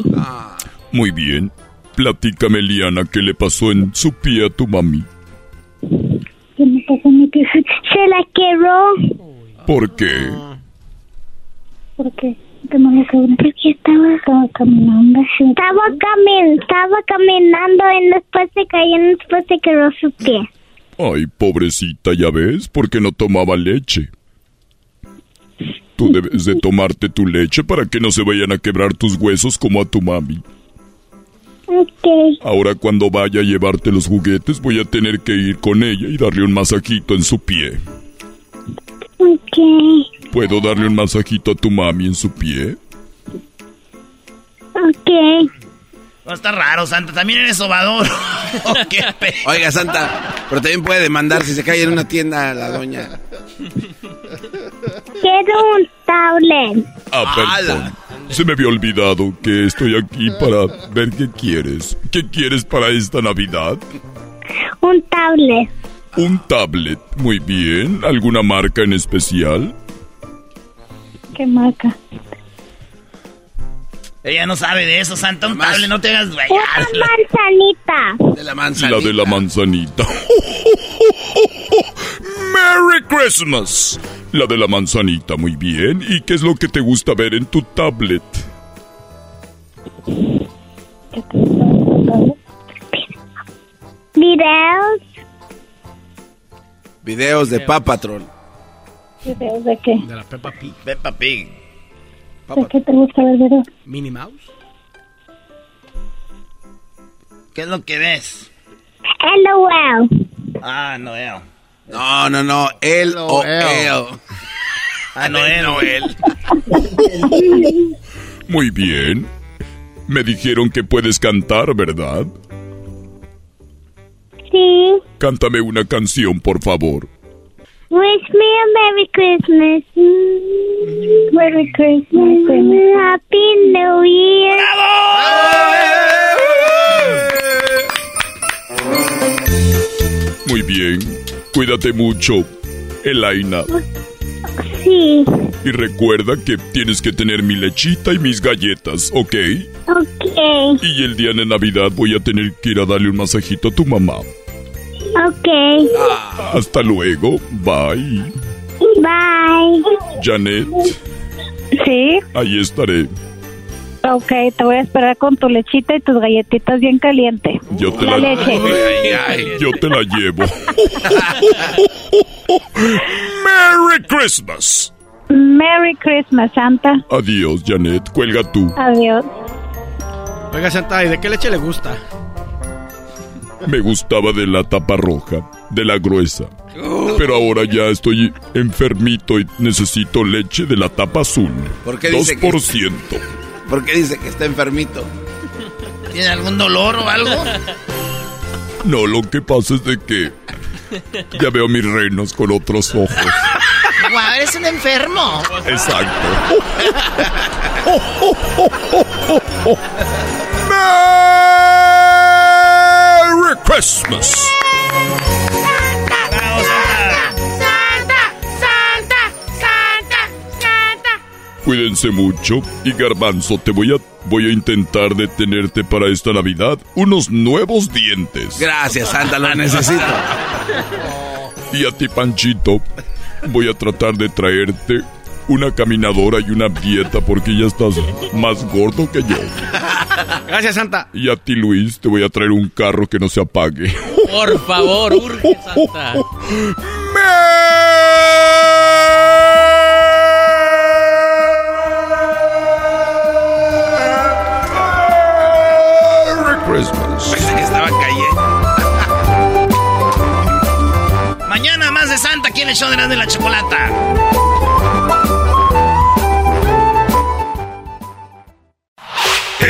Muy bien. Platícame, Eliana, ¿qué le pasó en su pie a tu mami? ¿Qué me pasó en mi pie? Se la quebró. ¿Por qué? ¿Por qué? Porque estaba, estaba caminando. Estaba, camin estaba caminando y después se cayó y después se quebró su pie. Ay, pobrecita, ya ves, porque no tomaba leche. Tú debes de tomarte tu leche para que no se vayan a quebrar tus huesos como a tu mami. Ok. Ahora cuando vaya a llevarte los juguetes voy a tener que ir con ella y darle un masajito en su pie. Ok. ¿Puedo darle un masajito a tu mami en su pie? Ok. No, está raro, Santa. También eres sobador. Oiga, Santa, pero también puede demandar si se cae en una tienda la doña. Quiero un tablet. Ah, perdón. Se me había olvidado que estoy aquí para ver qué quieres. ¿Qué quieres para esta Navidad? Un tablet. Un tablet. Muy bien. ¿Alguna marca en especial? ¿Qué marca? Ella no sabe de eso, Santa. Un tablet, no te hagas Una manzanita. De la manzanita. La de la manzanita. ¡Merry Christmas! La de la manzanita, muy bien. ¿Y qué es lo que te gusta ver en tu tablet? Videos. Videos de Paw Patrol. ¿Videos de qué? De la Peppa Pig. Peppa Pig. ¿De qué te gusta ver videos? Minnie Mouse. ¿Qué es lo que ves? LOL. Ah, Noel. No, no, no. Él o él. Ah, Noel. Noel. Muy bien. Me dijeron que puedes cantar, ¿verdad? Sí. Cántame una canción, por favor. Wish me a Merry Christmas. Merry Christmas. Happy New Year. Muy bien. Cuídate mucho, Elaina. Sí. Y recuerda que tienes que tener mi lechita y mis galletas, ¿ok? Ok. Y el día de Navidad voy a tener que ir a darle un masajito a tu mamá. Ok. Hasta luego. Bye. Bye. Janet, Sí, ahí estaré. ok, te voy a esperar con tu lechita y tus galletitas bien caliente. Yo te La la, leche. Yo te la llevo. Merry Christmas. Merry Christmas, Santa. Adiós, Janet. Cuelga tú. Adiós. Oiga, Santa, ¿y de qué leche le gusta? Me gustaba de la tapa roja, de la gruesa. Pero ahora ya estoy enfermito y necesito leche de la tapa azul. ¿Por qué dice que- 2%. ¿Por qué dice que está enfermito? ¿Tiene algún dolor o algo? No, lo que pasa es de que ya veo mis reinos con otros ojos. Guau, eres un enfermo. Exacto. Merry Christmas. Santa, Santa, Santa, Santa. Cuídense mucho y Garbanzo, te voy a voy a intentar detenerte para esta Navidad unos nuevos dientes. Gracias, Santa, lo necesito. Y a ti, Panchito, voy a tratar de traerte una caminadora y una dieta porque ya estás más gordo que yo. Gracias, Santa. Y a ti, Luis, te voy a traer un carro que no se apague. Por favor, urge, Santa. Merry Christmas. Pensé que estaba cayendo. Mañana más de Santa aquí en el show de la, de la chocolata.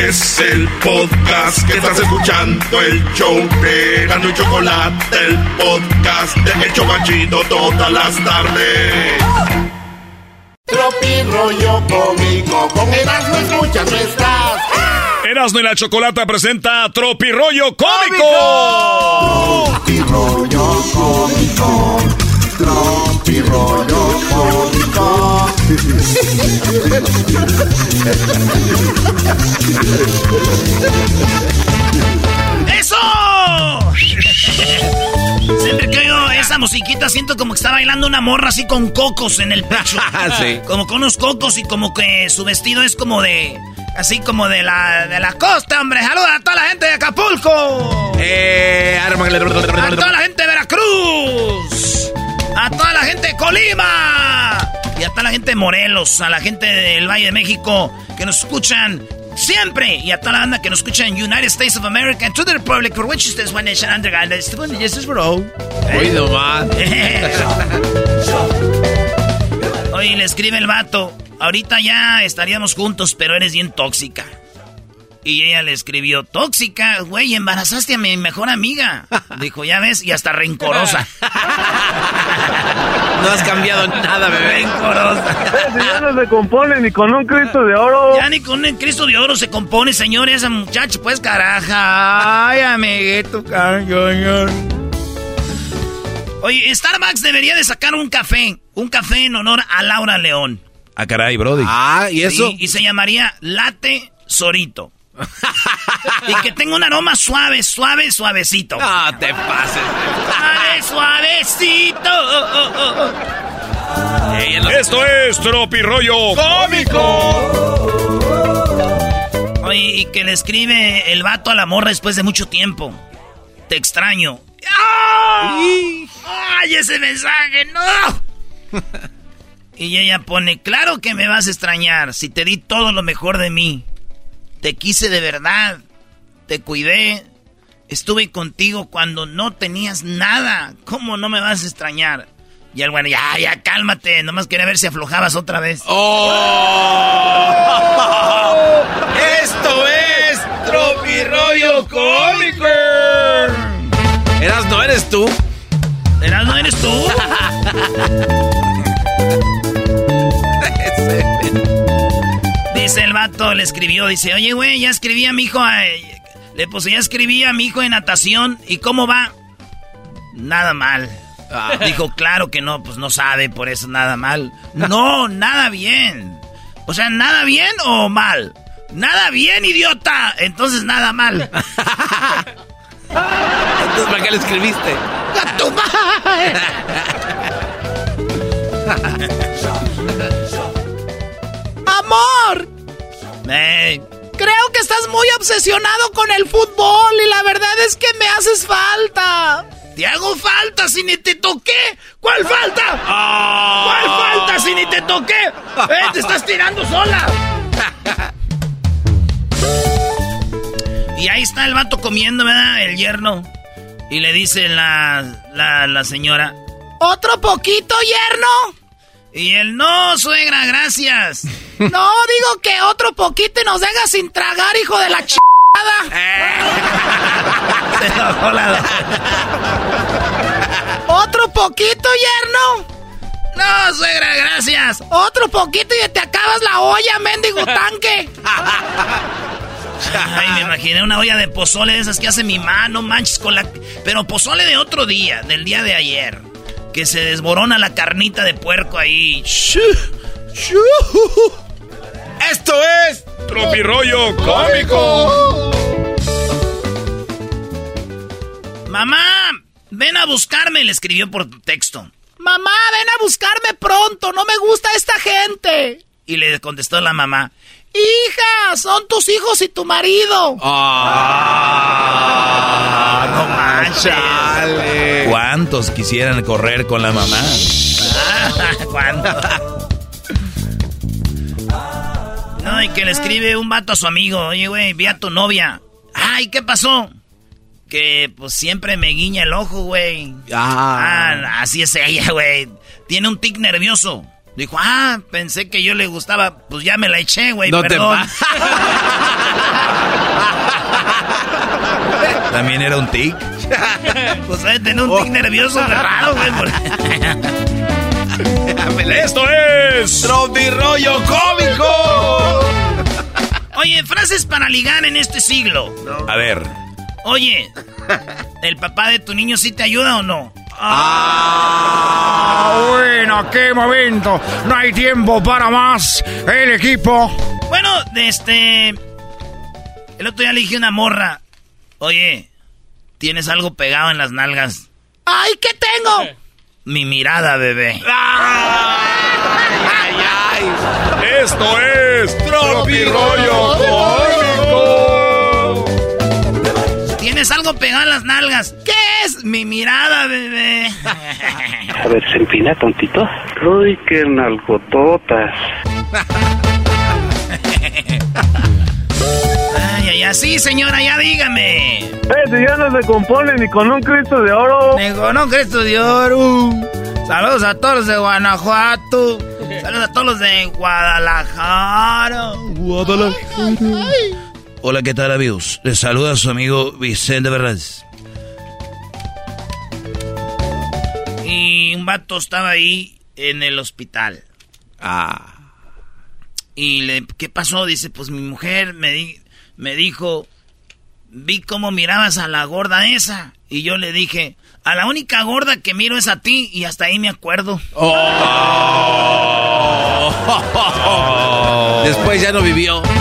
Es el podcast que estás escuchando, el show de Gano y Chocolate, el podcast de Hecho Machito todas las tardes. Tropi rollo cómico, con Erasmo escuchas no estás. Erasmo y la Chocolata presenta Tropi Rollo Cómico. Tropi rollo cómico, tropi rollo ¡Eso! Siempre que oigo esa musiquita siento como que está bailando una morra así con cocos en el pecho. Sí. Como con unos cocos y como que su vestido es como de... Así como de la, de la costa, hombre. Saluda a toda la gente de Acapulco. Eh, A toda la gente de Veracruz. A toda la gente de Colima. Y a toda la gente de Morelos. A la gente del Valle de México que nos escuchan siempre. Y a toda la banda que nos escucha en United States of America. And to the Republic for which is this one nation under God. This one is all. Hoy nomás. Oye, le escribe el vato. Ahorita ya estaríamos juntos, pero eres bien tóxica. Y ella le escribió, tóxica, güey, embarazaste a mi mejor amiga. Dijo, ya ves, y hasta rencorosa. no has cambiado nada, bebé. Rencorosa. ya no se compone ni con un Cristo de oro. Ya ni con un Cristo de oro se compone, señor, esa muchacha, pues caraja. Ay, amiguito, carajo. Oye, Starbucks debería de sacar un café, un café en honor a Laura León. Ah, caray, Brody. Ah, ¿y eso? y se llamaría Latte Sorito. y que tenga un aroma suave, suave, suavecito. No te pases. Suave, suavecito. Esto es Tropirollo Cómico. Oye, y que le escribe el vato a la morra después de mucho tiempo. Te extraño. ¡Ay! ¡Ay, ese mensaje! ¡No! y ella pone, claro que me vas a extrañar si te di todo lo mejor de mí. Te quise de verdad. Te cuidé. Estuve contigo cuando no tenías nada. ¿Cómo no me vas a extrañar? Y el bueno, ya, ya, cálmate. Nomás quería ver si aflojabas otra vez. ¡Oh! ¡Esto es Tropirollo Cómico! Eras, no eres tú. Eras, no eres tú. Dice el vato, le escribió, dice, oye, güey, ya escribí a mi hijo, le puse, ya escribí a mi hijo en natación, ¿y cómo va? Nada mal. Ah. Dijo, claro que no, pues no sabe, por eso nada mal. No, nada bien. O sea, nada bien o mal. Nada bien, idiota. Entonces nada mal. Entonces, ¿para qué le escribiste? ¡A tu madre! ¡Amor! Creo que estás muy obsesionado con el fútbol y la verdad es que me haces falta. Te hago falta si ni te toqué. ¿Cuál falta? ¿Cuál falta si ni te toqué? ¡Eh, te estás tirando sola! y ahí está el vato comiendo, ¿verdad? El yerno. Y le dice la, la, la señora, ¿otro poquito, yerno? Y él, no, suegra, gracias. No, digo que otro poquito y nos deja sin tragar, hijo de la ch... Se enojó la... ¿Otro poquito, yerno? No, suegra, gracias. Otro poquito y te acabas la olla, mendigo tanque. Ay, me imaginé una olla de pozole de esas que hace mi mano, manches con la... Pero pozole de otro día, del día de ayer que se desborona la carnita de puerco ahí. Esto es Tropirollo Cómico. Mamá, ven a buscarme, le escribió por texto. Mamá, ven a buscarme pronto, no me gusta esta gente. Y le contestó la mamá, Hija, son tus hijos y tu marido. Ah, no manches. ¿Cuántos quisieran correr con la mamá? ¿Cuántos? No, y que le escribe un vato a su amigo. Oye, güey, vi a tu novia. Ay, ¿qué pasó? Que pues siempre me guiña el ojo, güey. Ah. ah así es ella, güey. Tiene un tic nervioso. Dijo, ah, pensé que yo le gustaba, pues ya me la eché, güey, no perdón. ¿También era un tic? pues eh, tenía un tic oh. nervioso raro, güey. Esto es Rollo Cómico. Oye, frases para ligar en este siglo. A ver. Oye, ¿el papá de tu niño sí te ayuda o no? Ah, bueno, qué momento. No hay tiempo para más. El equipo. Bueno, este. El otro día le dije a una morra. Oye, tienes algo pegado en las nalgas. ¡Ay, qué tengo! Mi mirada, bebé. Ay, Esto es Tropirollo Cómico. Tienes algo pegado en las nalgas. ¿Qué es? Mi mirada, bebé. A ver, se empina tontito. Uy, qué nalgototas. Ay, ay, así, señora, ya dígame. Este ya no se compone ni con un Cristo de oro. Ni con un Cristo de oro. Saludos a todos de Guanajuato. Saludos a todos los de Guadalajara. Guadalajara. Hola, ¿qué tal amigos? Les saluda su amigo Vicente Fernández. Y un vato estaba ahí en el hospital. Ah. Y le, ¿qué pasó? Dice, pues mi mujer me, di- me dijo, vi cómo mirabas a la gorda esa. Y yo le dije, a la única gorda que miro es a ti. Y hasta ahí me acuerdo. Oh. Después ya no vivió.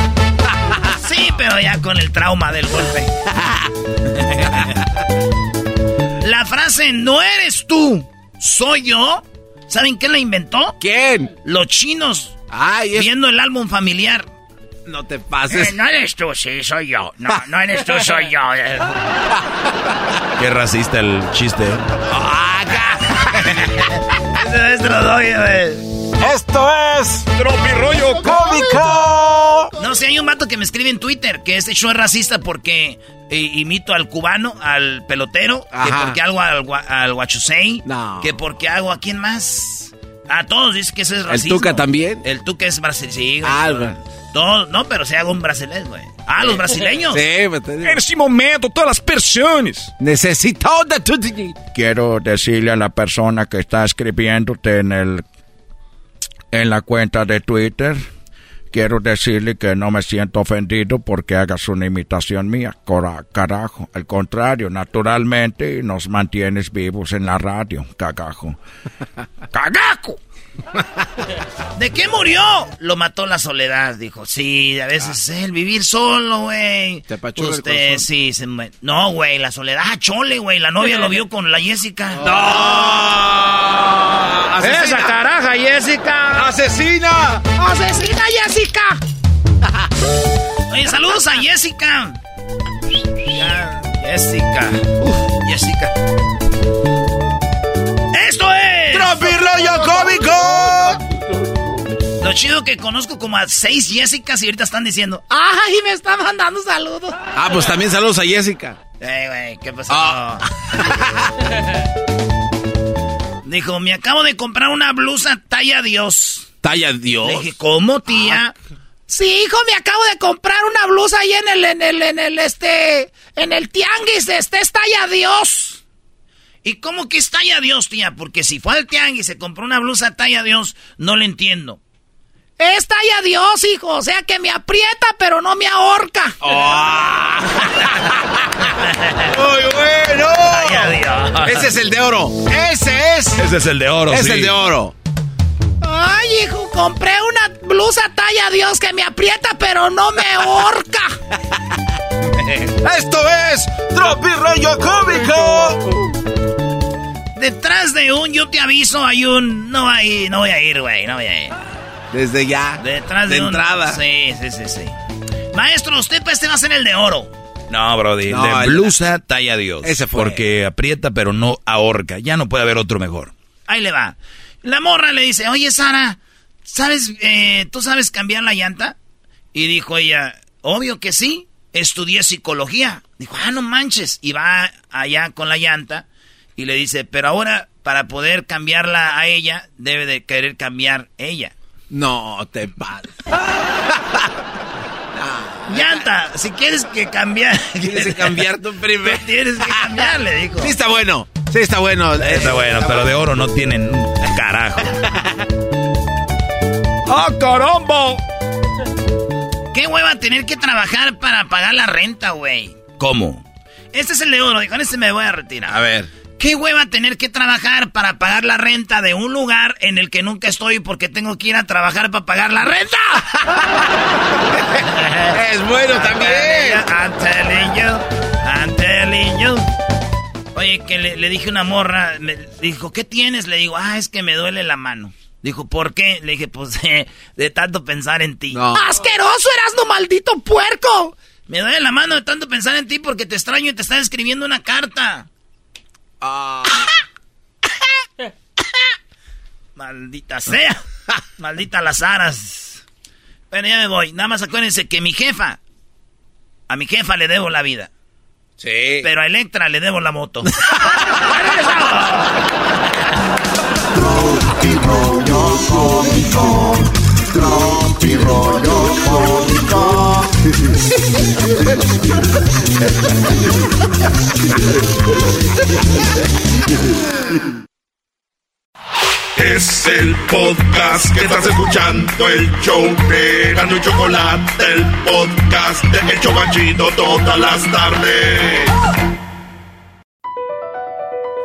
Sí, pero ya con el trauma del golpe. La frase no eres tú, soy yo. ¿Saben quién la inventó? ¿Quién? Los chinos. Ay, es- Viendo el álbum familiar. No te pases. Eh, no eres tú, sí, soy yo. No, no eres tú, soy yo. Qué racista el chiste. ¿eh? Esto es Tropirollo Cómico. No sé, hay un vato que me escribe en Twitter que este show es racista porque eh, imito al cubano, al pelotero, que porque hago al, al guachusei, No. que porque hago a quién más. A todos dice que eso es ¿El racismo. Tuca también? El Tuca es brasileño. Sí. Ah, güey. Todo- no, pero se hago un brasileño, güey. Ah, los brasileños. Sí. En este momento, todas las personas. Necesito de tu... Quiero decirle a la persona que está escribiéndote en el en la cuenta de Twitter, quiero decirle que no me siento ofendido porque hagas una imitación mía, Cora- carajo. Al contrario, naturalmente nos mantienes vivos en la radio, cagajo. ¡Cagajo! ¿De qué murió? Lo mató la soledad, dijo. Sí, a veces el vivir solo, güey. Te el Usted, sí, se me- No, güey, la soledad. Ah, chole, güey. La novia lo vio con la Jessica. ¡Asesina! ¡Esa caraja, Jessica! ¡Asesina! ¡Asesina, Jessica! Oye, saludos a Jessica. Ya, Jessica. Uf, Jessica. ¡Esto es! ¡Tropirollo Cómico! Chido que conozco como a seis Jessicas y ahorita están diciendo, ¡ay, me están mandando saludos! Ah, pues también saludos a Jessica. ¡Ey, güey, qué pasó! Ah. Dijo, me acabo de comprar una blusa talla Dios. Talla Dios. Le dije, ¿cómo, tía? Sí, hijo, me acabo de comprar una blusa ahí en el, en el, en el, este, en el tianguis, este es talla Dios. ¿Y cómo que es talla Dios, tía? Porque si fue al tianguis y se compró una blusa talla Dios, no le entiendo. Es talla Dios, hijo, o sea que me aprieta, pero no me ahorca. ¡Muy bueno! Ese es el de oro. Ese es. Ese es el de oro, Es sí. el de oro. Ay, hijo, compré una blusa talla Dios que me aprieta, pero no me ahorca. Esto es Tropirollo Cómico. Detrás de un yo te aviso hay un no hay no voy a ir, güey, no voy a ir. Desde ya. Detrás de, de un- entrada. Sí, sí, sí, sí. Maestro, usted pues este va a ser el de oro. No, Brody. No, de el- blusa talla Dios. Ese fue. Porque aprieta, pero no ahorca. Ya no puede haber otro mejor. Ahí le va. La morra le dice, oye Sara, ¿sabes, eh, tú sabes cambiar la llanta? Y dijo ella, obvio que sí, estudié psicología. Dijo, ah, no manches. Y va allá con la llanta y le dice, pero ahora para poder cambiarla a ella, debe de querer cambiar ella. No te pases. Llanta, si quieres que cambiar... Tienes que cambiar tu primero. Tienes que cambiarle, dijo. Sí está bueno. Sí está bueno. Está bueno, pero de oro no tienen un carajo. ¡Ah, caramba! ¿Qué hueva tener que trabajar para pagar la renta, güey? ¿Cómo? Este es el de oro, y con este me voy a retirar. A ver. ¿Qué hueva tener que trabajar para pagar la renta de un lugar en el que nunca estoy porque tengo que ir a trabajar para pagar la renta? Es bueno también. You. Oye, que le, le dije a una morra, me dijo, ¿qué tienes? Le digo, ah, es que me duele la mano. Dijo, ¿por qué? Le dije, pues de, de tanto pensar en ti. No. ¡Asqueroso eras, no maldito puerco! Me duele la mano de tanto pensar en ti porque te extraño y te estaba escribiendo una carta. Ah. Maldita sea. Maldita las aras. Bueno, ya me voy. Nada más acuérdense que mi jefa, a mi jefa le debo la vida. Sí. Pero a Electra le debo la moto. Rollo cómico. Tropi rollo cómico. Es el podcast que estás escuchando, el show de Gano y Chocolate, el podcast de El Chocachito todas las tardes.